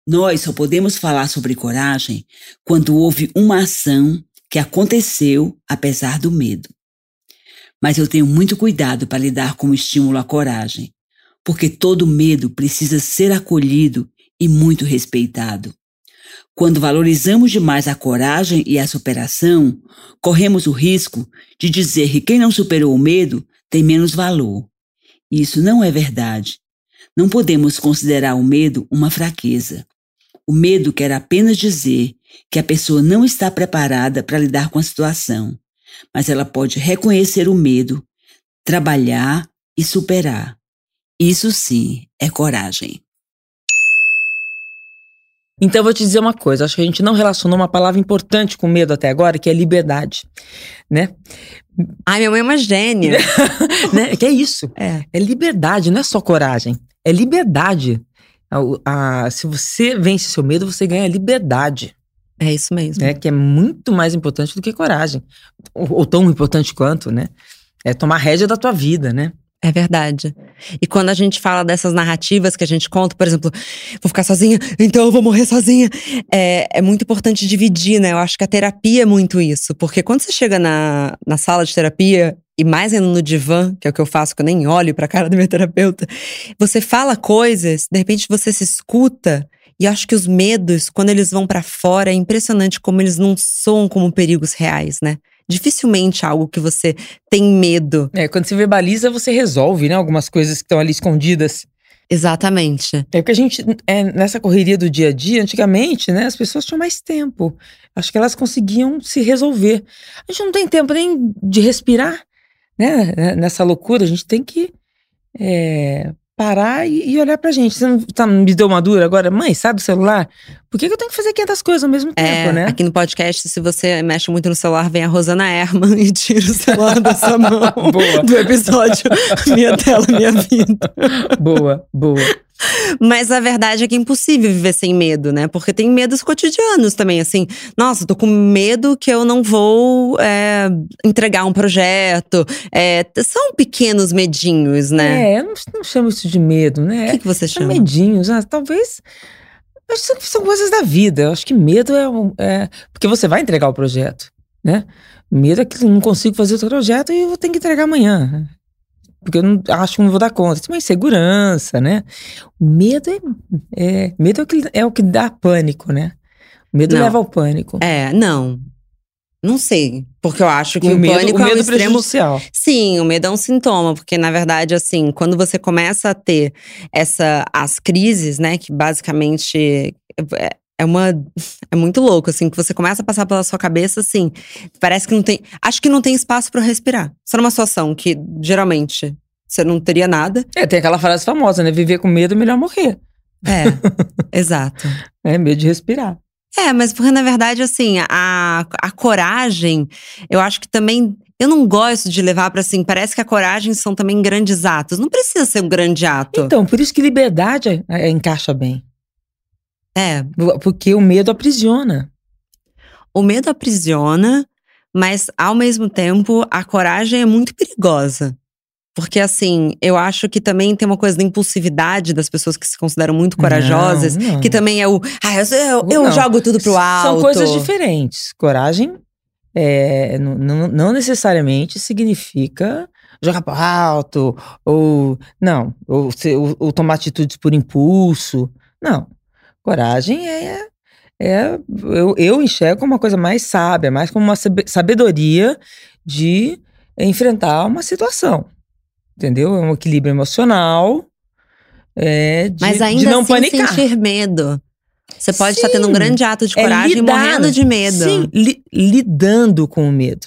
Nós só podemos falar sobre coragem quando houve uma ação que aconteceu apesar do medo. Mas eu tenho muito cuidado para lidar com o estímulo à coragem, porque todo medo precisa ser acolhido e muito respeitado. Quando valorizamos demais a coragem e a superação, corremos o risco de dizer que quem não superou o medo tem menos valor. Isso não é verdade. Não podemos considerar o medo uma fraqueza. O medo quer apenas dizer que a pessoa não está preparada para lidar com a situação, mas ela pode reconhecer o medo, trabalhar e superar. Isso sim é coragem. Então eu vou te dizer uma coisa, acho que a gente não relacionou uma palavra importante com medo até agora, que é liberdade, né? Ai, minha mãe é uma gênia. né? Que é isso. É. É liberdade, não é só coragem. É liberdade. A, a, se você vence seu medo, você ganha liberdade. É isso mesmo. Né? Que é muito mais importante do que coragem. Ou, ou tão importante quanto, né? É tomar rédea da tua vida, né? É verdade. E quando a gente fala dessas narrativas que a gente conta, por exemplo, vou ficar sozinha, então eu vou morrer sozinha. É, é muito importante dividir, né? Eu acho que a terapia é muito isso. Porque quando você chega na, na sala de terapia, e mais ainda no divã, que é o que eu faço, que eu nem olho pra cara do meu terapeuta, você fala coisas, de repente você se escuta. E acho que os medos, quando eles vão para fora, é impressionante como eles não soam como perigos reais, né? Dificilmente algo que você tem medo. É, quando você verbaliza, você resolve, né? Algumas coisas que estão ali escondidas. Exatamente. É porque a gente, é, nessa correria do dia a dia, antigamente, né, as pessoas tinham mais tempo. Acho que elas conseguiam se resolver. A gente não tem tempo nem de respirar, né? Nessa loucura, a gente tem que é, parar e, e, olhar pra gente. Você não tá, me deu uma dura agora? Mãe, sabe o celular? Por que, que eu tenho que fazer 500 coisas ao mesmo tempo, é, né? Aqui no podcast, se você mexe muito no celular, vem a Rosana Herman e tira o celular da sua mão boa. do episódio Minha Tela, Minha Vida. boa, boa. Mas a verdade é que é impossível viver sem medo, né? Porque tem medos cotidianos também, assim. Nossa, tô com medo que eu não vou é, entregar um projeto. É, são pequenos medinhos, né? É, eu não, não chamo isso de medo, né? O que, que você chama? São medinhos. Ah, talvez. Acho que são coisas da vida. Eu acho que medo é, é. Porque você vai entregar o projeto, né? Medo é que eu não consigo fazer o projeto e eu vou ter que entregar amanhã porque eu não, acho que não vou dar conta. Isso é uma insegurança, né? O medo é, é medo é o, que, é o que dá pânico, né? O medo não. leva ao pânico. É, não. Não sei, porque eu acho que o, o medo, pânico o medo é um extremo. prejudicial. Sim, o medo é um sintoma, porque na verdade, assim, quando você começa a ter essa as crises, né, que basicamente é, uma. É muito louco, assim, que você começa a passar pela sua cabeça, assim. Parece que não tem. Acho que não tem espaço para respirar. Só numa situação que, geralmente, você não teria nada. É, tem aquela frase famosa, né? Viver com medo é melhor morrer. É, exato. É, medo de respirar. É, mas porque na verdade, assim, a, a coragem, eu acho que também. Eu não gosto de levar para assim, parece que a coragem são também grandes atos. Não precisa ser um grande ato. Então, por isso que liberdade é, é, encaixa bem. É. Porque o medo aprisiona. O medo aprisiona, mas ao mesmo tempo a coragem é muito perigosa. Porque, assim, eu acho que também tem uma coisa da impulsividade das pessoas que se consideram muito corajosas, não, não. que também é o. Ah, eu, eu, eu jogo tudo pro alto. São coisas diferentes. Coragem é, não, não necessariamente significa jogar pro alto, ou. Não, ou, ou, ou tomar atitudes por impulso. Não. Coragem é. é eu, eu enxergo como uma coisa mais sábia, mais como uma sabedoria de enfrentar uma situação entendeu? É um equilíbrio emocional. É, de, Mas ainda de não assim panicar. sentir medo. Você pode Sim, estar tendo um grande ato de é coragem lidar, e morrendo de medo. Sim, li, lidando com o medo.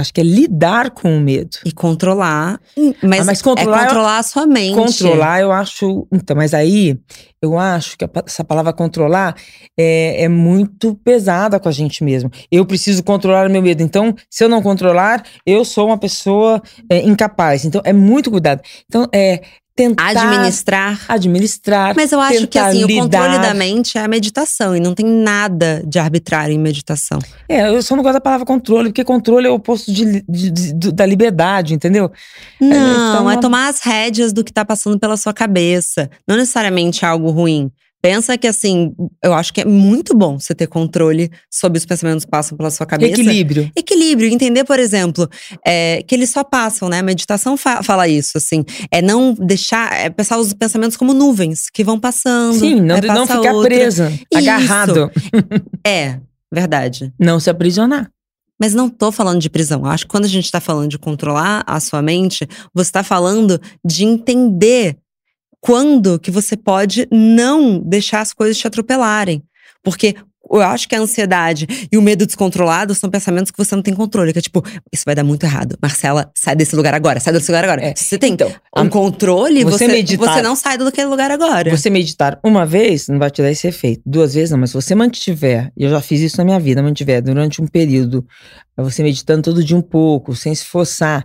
Acho que é lidar com o medo. E controlar. Mas, Ah, mas controlar- é controlar a sua mente. Controlar, eu acho. Então, mas aí, eu acho que a essa palavra controlar é, é muito pesada com a gente mesmo. Eu preciso controlar o meu medo. Então, se eu não controlar, eu sou uma pessoa é, incapaz. Então, é muito cuidado. Então, é tentar Administrar. administrar. Mas eu acho que assim, o controle lidar. da mente é a meditação. E não tem nada de arbitrário em meditação. É, eu só não gosto da palavra controle, porque controle é o oposto de, de- de- da liberdade, entendeu? Não, então, é tomar as rédeas do que tá passando pela sua cabeça. Não necessariamente é algo ruim. Pensa que assim, eu acho que é muito bom você ter controle sobre os pensamentos que passam pela sua cabeça. Equilíbrio. Equilíbrio, entender, por exemplo, é, que eles só passam, né? A meditação fa- fala isso, assim. É não deixar, é pensar os pensamentos como nuvens que vão passando. Sim, não, aí não ficar outra. presa, Isso. agarrado. É, verdade. Não se aprisionar. Mas não tô falando de prisão. Eu acho que quando a gente tá falando de controlar a sua mente, você tá falando de entender quando que você pode não deixar as coisas te atropelarem. Porque eu acho que a ansiedade e o medo descontrolado são pensamentos que você não tem controle. Que é tipo, isso vai dar muito errado. Marcela, sai desse lugar agora, sai desse lugar agora. É. Você tem Então, um controle, você você, meditar- você não sai daquele lugar agora. Você meditar uma vez não vai te dar esse efeito. Duas vezes não, mas se você mantiver, e eu já fiz isso na minha vida, mantiver durante um período, você meditando todo dia um pouco, sem se forçar.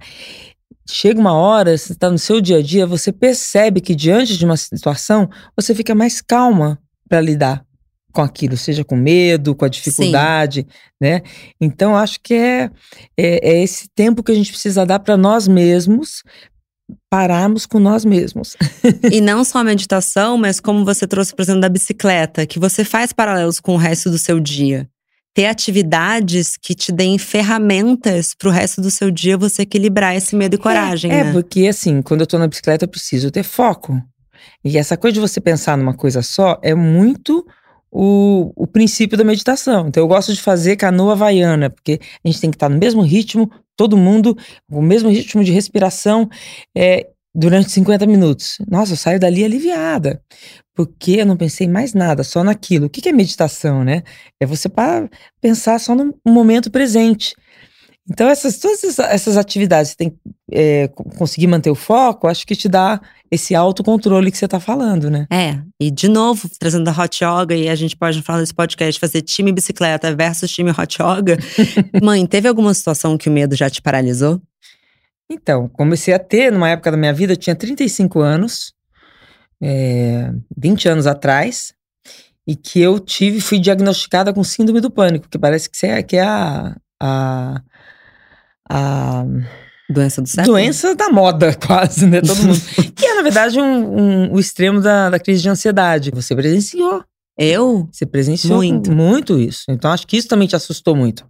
Chega uma hora, você está no seu dia a dia, você percebe que diante de uma situação, você fica mais calma para lidar com aquilo, seja com medo, com a dificuldade, né? Então, acho que é, é, é esse tempo que a gente precisa dar para nós mesmos, pararmos com nós mesmos. E não só a meditação, mas como você trouxe, por exemplo, da bicicleta, que você faz paralelos com o resto do seu dia. Ter atividades que te deem ferramentas pro resto do seu dia você equilibrar esse medo e coragem, É, né? porque assim, quando eu tô na bicicleta, eu preciso ter foco. E essa coisa de você pensar numa coisa só é muito o, o princípio da meditação. Então, eu gosto de fazer canoa havaiana, porque a gente tem que estar no mesmo ritmo, todo mundo, o mesmo ritmo de respiração é, durante 50 minutos. Nossa, eu saio dali aliviada, porque eu não pensei mais nada, só naquilo. O que é meditação, né? É você pa- pensar só no momento presente. Então, essas, todas essas, atividades, você tem que é, co- conseguir manter o foco, acho que te dá esse autocontrole que você está falando, né? É, e de novo, trazendo a hot yoga, e a gente pode falar nesse podcast, fazer time bicicleta versus time hot yoga. Mãe, teve alguma situação que o medo já te paralisou? Então, comecei a ter, numa época da minha vida, eu tinha 35 anos, é, 20 anos atrás, e que eu tive, fui diagnosticada com síndrome do pânico, que parece que é, que é a, a, a Doença do século? doença da moda, quase, né? Todo mundo. que é, na verdade, um, um- o extremo da, da crise de ansiedade. Você presenciou. Eu? Você presenciou Muito. muito isso. Então, acho que isso também te assustou muito.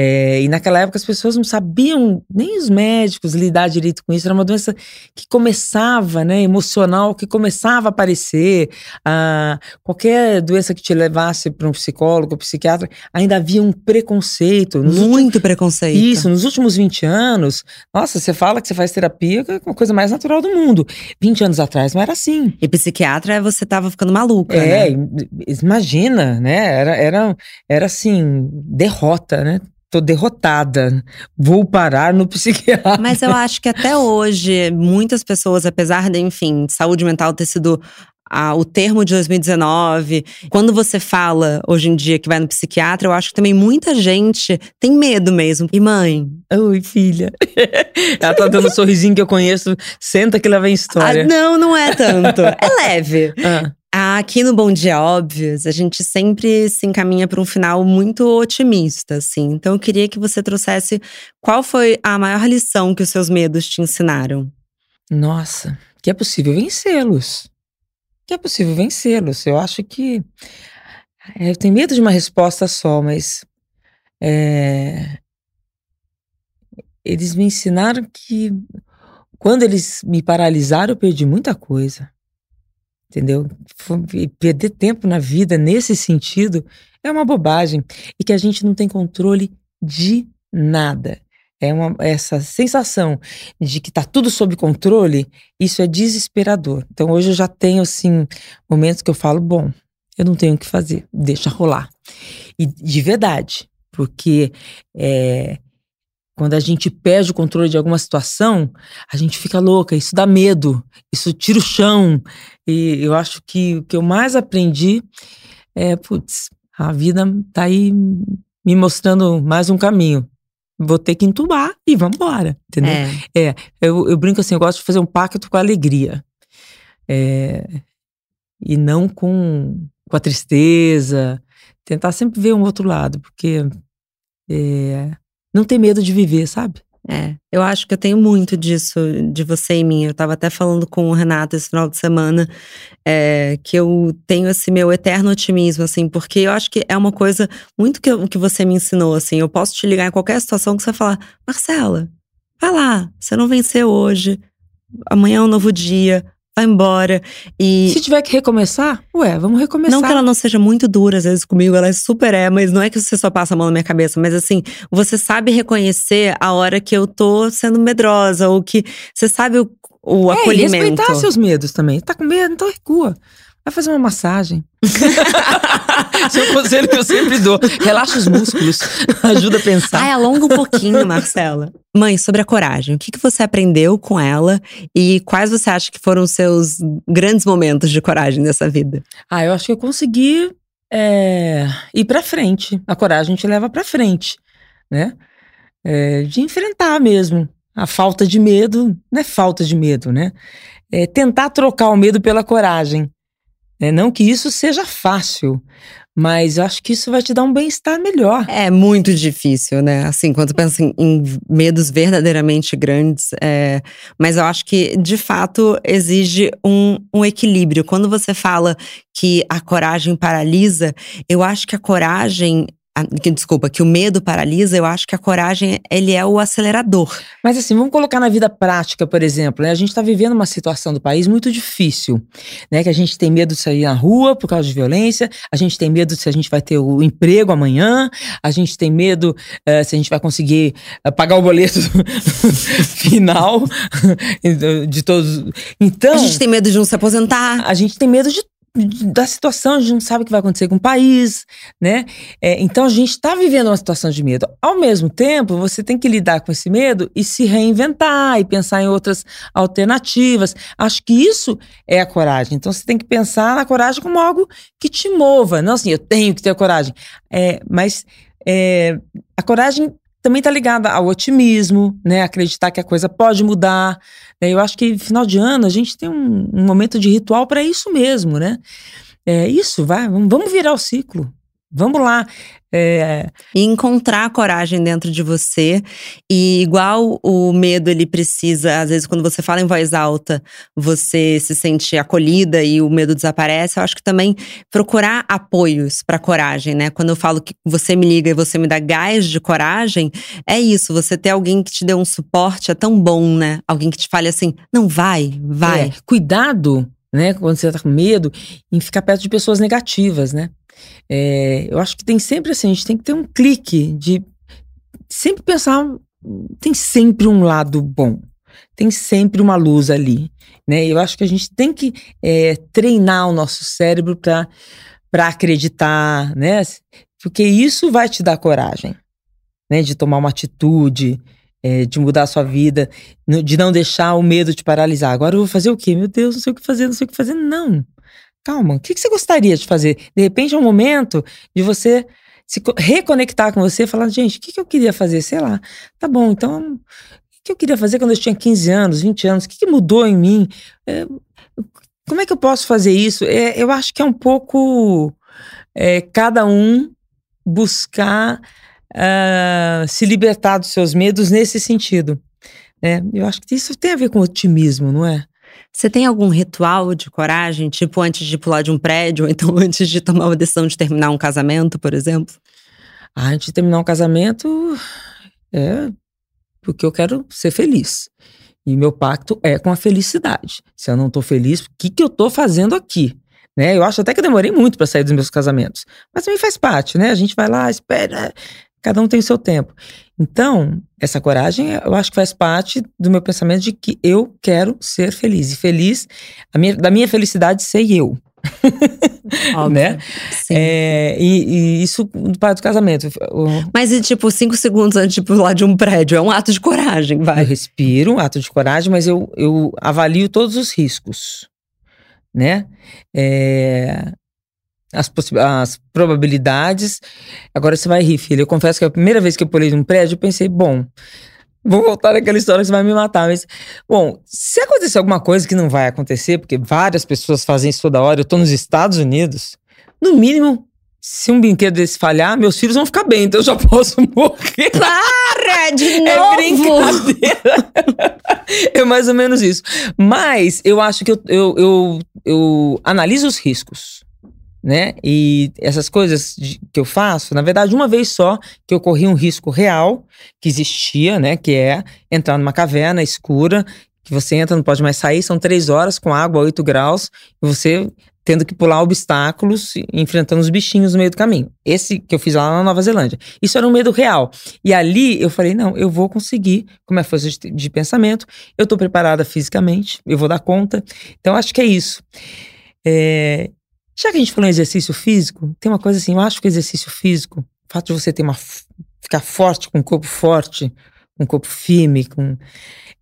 É, e naquela época as pessoas não sabiam, nem os médicos, lidar direito com isso. Era uma doença que começava, né, emocional, que começava a aparecer. Ah, qualquer doença que te levasse para um psicólogo, psiquiatra, ainda havia um preconceito. Nos últimos- Muito preconceito. isso, nos últimos 20 anos, nossa, você fala que você faz terapia, é a coisa mais natural do mundo. 20 anos atrás não era assim. E psiquiatra, você tava ficando maluca, É, né? im- imagina, né? Era, era, era assim, derrota, né? Tô derrotada. Vou parar no psiquiatra. Mas eu acho que até hoje, muitas pessoas, apesar de, enfim, saúde mental ter sido ah, o termo de 2019, quando você fala hoje em dia que vai no psiquiatra, eu acho que também muita gente tem medo mesmo. E mãe, Oi, filha. Ela tá dando um sorrisinho que eu conheço. Senta que lá vem ah, história. não, não é tanto. É leve. Ah, Ah, Aqui no Bom Dia Óbvios, a gente sempre se encaminha para um final muito otimista, assim. Então eu queria que você trouxesse qual foi a maior lição que os seus medos te ensinaram. nossa, que é possível vencê-los. Que é possível vencê-los. Eu acho que. é, eu tenho medo de uma resposta só, mas. é, eles me ensinaram que quando eles me paralisaram, eu perdi muita coisa. Entendeu? E perder tempo na vida nesse sentido é uma bobagem. E que a gente não tem controle de nada. É uma, essa sensação de que tá tudo sob controle, isso é desesperador. Então hoje eu já tenho, assim, momentos que eu falo, bom, eu não tenho o que fazer, deixa rolar. E de verdade, porque é, quando a gente perde o controle de alguma situação, a gente fica louca, isso dá medo, isso tira o chão. E eu acho que o que eu mais aprendi é, putz, a vida tá aí me mostrando mais um caminho. Vou ter que entubar e vambora, entendeu? É. Eu, eu brinco assim, eu gosto de fazer um pacto com a alegria. É, e não com, com a tristeza. Tentar sempre ver um outro lado, porque é, não ter medo de viver, sabe? É, eu acho que eu tenho muito disso, de você e mim. Eu tava até falando com o Renato esse final de semana, é, que eu tenho esse meu eterno otimismo, assim, porque eu acho que é uma coisa muito que, que você me ensinou, assim. Eu posso te ligar em qualquer situação que você falar, Marcela, vai lá, você não venceu hoje, amanhã é um novo dia, vai embora. E. Se tiver que recomeçar, ué, vamos recomeçar. Não que ela não seja muito dura, às vezes, comigo, ela é super é, mas não é que você só passa a mão na minha cabeça, mas assim, você sabe reconhecer a hora que eu tô sendo medrosa, ou que você sabe o, o é, acolhimento. E respeitar seus medos também. Tá com medo, então recua. Vai fazer uma massagem. Esse é um conselho que eu sempre dou. Relaxa os músculos. Ajuda a pensar. Ai, alonga um pouquinho, Marcela. Mãe, sobre a coragem. O que, que você aprendeu com ela e quais você acha que foram os seus grandes momentos de coragem nessa vida? Ah, eu acho que eu consegui é, ir pra frente. A coragem te leva pra frente, né? É, de enfrentar mesmo. A falta de medo não é falta de medo, né? É tentar trocar o medo pela coragem. É, não que isso seja fácil, mas acho que isso vai te dar um bem-estar melhor. É muito difícil, né? Assim, quando pensa em, em medos verdadeiramente grandes. É, mas eu acho que, de fato, exige um, um equilíbrio. Quando você fala que a coragem paralisa, eu acho que a coragem que, desculpa, que o medo paralisa, eu acho que a coragem, ele é o acelerador. Mas assim, vamos colocar na vida prática, por exemplo, né? A gente está vivendo uma situação do país muito difícil, né? Que a gente tem medo de sair na rua por causa de violência, a gente tem medo se a gente vai ter o emprego amanhã, a gente tem medo uh, se a gente vai conseguir uh, pagar o boleto final de todos. Então. A gente tem medo de não se aposentar. A gente tem medo de da situação, a gente não sabe o que vai acontecer com o país, né? É, então a gente está vivendo uma situação de medo. Ao mesmo tempo, você tem que lidar com esse medo e se reinventar e pensar em outras alternativas. Acho que isso é a coragem. Então você tem que pensar na coragem como algo que te mova. Não assim, eu tenho que ter coragem. É, mas é, a coragem também está ligada ao otimismo, né? Acreditar que a coisa pode mudar. Né? Eu acho que final de ano a gente tem um, um momento de ritual para isso mesmo, né? É isso, vai, vamos virar o ciclo. Vamos lá. É... Encontrar a coragem dentro de você. E igual o medo, ele precisa, às vezes, quando você fala em voz alta, você se sente acolhida e o medo desaparece. Eu acho que também procurar apoios para coragem, né? Quando eu falo que você me liga e você me dá gás de coragem, é isso. Você ter alguém que te dê um suporte é tão bom, né? Alguém que te fale assim: não, vai, vai. É, cuidado, né? Quando você tá com medo, em ficar perto de pessoas negativas, né? É, eu acho que tem sempre assim, a gente tem que ter um clique de sempre pensar, tem sempre um lado bom, tem sempre uma luz ali, né? Eu acho que a gente tem que é, treinar o nosso cérebro para para acreditar, né? Porque isso vai te dar coragem, né? De tomar uma atitude, é, de mudar a sua vida, de não deixar o medo te paralisar. Agora eu vou fazer o quê? Meu Deus, não sei o que fazer, não sei o que fazer. Não calma, o que, você gostaria de fazer? De repente é um momento de você se reconectar com você e falar, gente, o que, eu queria fazer? Sei lá. Tá bom, então, o que eu queria fazer quando eu tinha 15 anos, 20 anos? O que, mudou em mim? É, como é que eu posso fazer isso? É, eu acho que é um pouco é, cada um buscar uh, se libertar dos seus medos nesse sentido. É, eu acho que isso tem a ver com otimismo, não é? Você tem algum ritual de coragem, tipo antes de pular de um prédio, ou então antes de tomar uma decisão de terminar um casamento, por exemplo? Ah, antes de terminar um casamento, é porque eu quero ser feliz. E meu pacto é com a felicidade. Se eu não tô feliz, o que, que eu tô fazendo aqui? Né? Eu acho até que eu demorei muito para sair dos meus casamentos. Mas também faz parte, né? A gente vai lá, espera, cada um tem o seu tempo. Então, essa coragem, eu acho que faz parte do meu pensamento de que eu quero ser feliz. E feliz, minha, da minha felicidade, sei eu. Óbvio, né? É, e, e, isso no pai do casamento. Mas e tipo, cinco segundos antes de pular de um prédio, é um ato de coragem, vai. Eu respiro, um ato de coragem, mas eu, eu avalio todos os riscos, né? É, as, as probabilidades. Agora você vai rir, filho. Eu confesso que a primeira vez que eu pulei num prédio, eu pensei, bom, vou voltar naquela história que você vai me matar. Mas, bom, se acontecer alguma coisa que não vai acontecer, porque várias pessoas fazem isso toda hora, eu tô nos Estados Unidos, no mínimo, se um brinquedo desse falhar, meus filhos vão ficar bem, então eu já posso morrer. Para de é novo! É brincadeira. é mais ou menos isso. Mas eu acho que eu, eu, eu, eu analiso os riscos né? E essas coisas que eu faço, na verdade, uma vez só que eu corri um risco real que existia, né? Que é entrar numa caverna escura, que você entra, não pode mais sair, são três horas com água a 8 graus, e você tendo que pular obstáculos, enfrentando os bichinhos no meio do caminho. Esse que eu fiz lá na Nova Zelândia. Isso era um medo real. E ali eu falei: não, eu vou conseguir, com minha força de, de pensamento, eu tô preparada fisicamente, eu vou dar conta. Então acho que é isso. É, já que a gente falou em exercício físico, tem uma coisa assim, eu acho que exercício físico, o fato de você ter uma ficar forte, com um corpo forte, com um corpo firme, com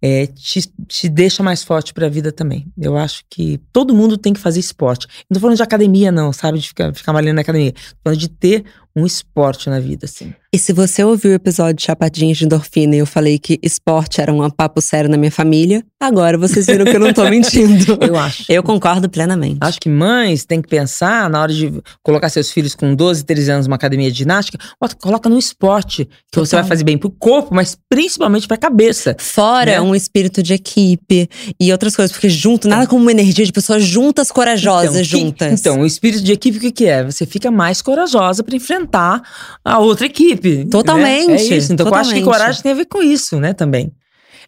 é, te, te deixa mais forte para a vida também. Eu acho que todo mundo tem que fazer esporte. Não tô falando de academia, não, sabe? De ficar, ficar malhando na academia. Tô falando de ter um esporte na vida, assim. E se você ouviu o episódio de Chapadinhas de Endorfina e eu falei que esporte era um papo sério na minha família, agora vocês viram que eu não tô mentindo. eu acho. Eu concordo plenamente. Acho que mães têm que pensar na hora de colocar seus filhos com 12, 13 anos numa academia de ginástica, coloca no esporte, que Total. você vai fazer bem pro corpo, mas principalmente pra cabeça. Fora né? um espírito de equipe e outras coisas, porque junto, nada como uma energia de pessoas juntas, corajosas, então, juntas. Que, então, o espírito de equipe, o que, que é? Você fica mais corajosa para enfrentar enfrentar a outra equipe. Né? Totalmente. Né? É isso. Então, totalmente. eu acho que coragem tem a ver com isso, né, também.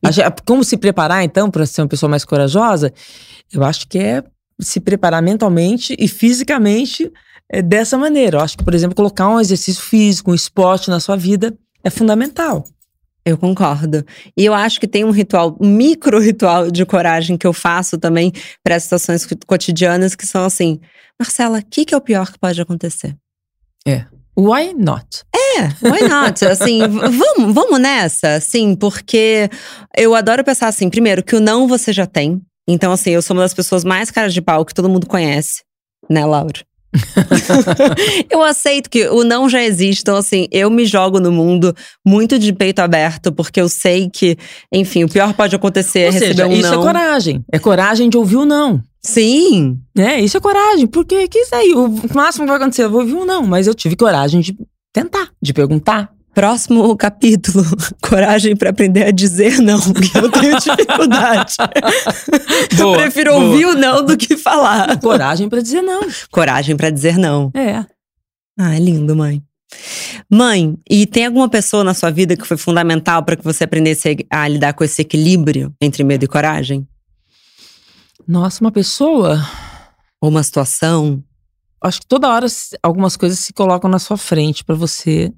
E... Como se preparar, então, para ser uma pessoa mais corajosa? Eu acho que é se preparar mentalmente e fisicamente é, dessa maneira. Eu acho que, por exemplo, colocar um exercício físico, um esporte na sua vida é fundamental. Eu concordo. E eu acho que tem um ritual, um micro ritual de coragem que eu faço também para situações cotidianas que são assim: Marcela, o que, que é o pior que pode acontecer? É. Why not? É, why not? Assim, vamos, vamos nessa, assim, porque eu adoro pensar assim, primeiro, que o não você já tem. Então, assim, eu sou uma das pessoas mais caras de pau que todo mundo conhece, né, Laura? eu aceito que o não já existe, então assim, eu me jogo no mundo muito de peito aberto, porque eu sei que, enfim, o pior pode acontecer Ou receber seja, um isso não. é coragem. É coragem de ouvir o não. Sim. É, isso é coragem, porque que isso aí, o máximo que vai acontecer, eu vou ouvir um não, mas eu tive coragem de tentar, de perguntar. Próximo capítulo, coragem para aprender a dizer não, porque eu tenho dificuldade. boa, eu prefiro boa. ouvir o não do que falar. Coragem para dizer não. Coragem para dizer não. É. Ah, é lindo, mãe. Mãe, e tem alguma pessoa na sua vida que foi fundamental para que você aprendesse a lidar com esse equilíbrio entre medo e coragem? Nossa, uma pessoa. Ou uma situação. Acho que toda hora algumas coisas se colocam na sua frente para você.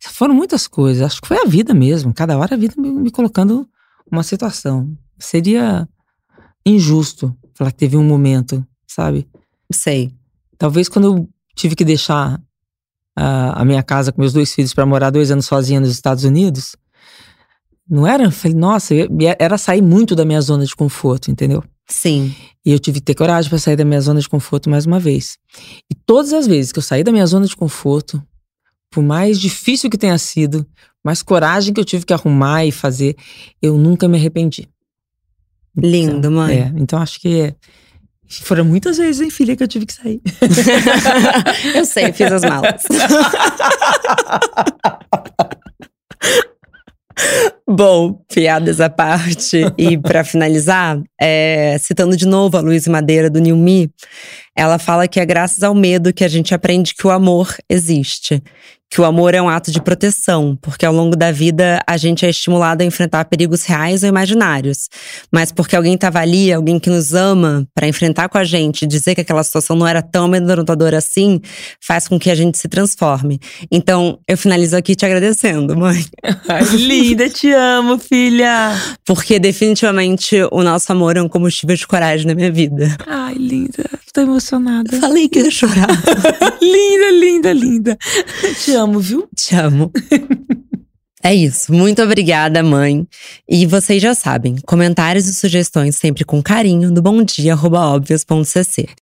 Foram muitas coisas. Acho que foi a vida mesmo. Cada hora a vida me, colocando uma situação. Seria injusto falar que teve um momento, sabe? Sei. Talvez quando eu tive que deixar a, a minha casa com meus dois filhos para morar dois anos sozinha nos Estados Unidos, não era? Falei, nossa, era sair muito da minha zona de conforto, entendeu? Sim. E eu tive que ter coragem para sair da minha zona de conforto mais uma vez. E todas as vezes que eu saí da minha zona de conforto, por mais difícil que tenha sido, mais coragem que eu tive que arrumar e fazer, eu nunca me arrependi. Lindo, então, mãe. É, então acho que é, foram muitas vezes, hein, filha, que eu tive que sair. eu sei, fiz as malas. Bom, piadas à parte. e para finalizar, é, citando de novo a Luísa Madeira do New Me, ela fala que é graças ao medo que a gente aprende que o amor existe que o amor é um ato de proteção, porque ao longo da vida a gente é estimulado a enfrentar perigos reais ou imaginários. Mas porque alguém estava ali, alguém que nos ama, para enfrentar com a gente, dizer que aquela situação não era tão amedrontadora assim, faz com que a gente se transforme. Então, eu finalizo aqui te agradecendo, mãe. Ai, linda, te amo, filha. Porque definitivamente o nosso amor é um combustível de coragem na minha vida. Ai, linda. Tô emocionada. Falei que ia chorar. linda, linda, linda. Te amo, viu? Te amo. É isso. Muito obrigada, mãe. E vocês já sabem, comentários e sugestões sempre com carinho no bomdia.obvios.cc.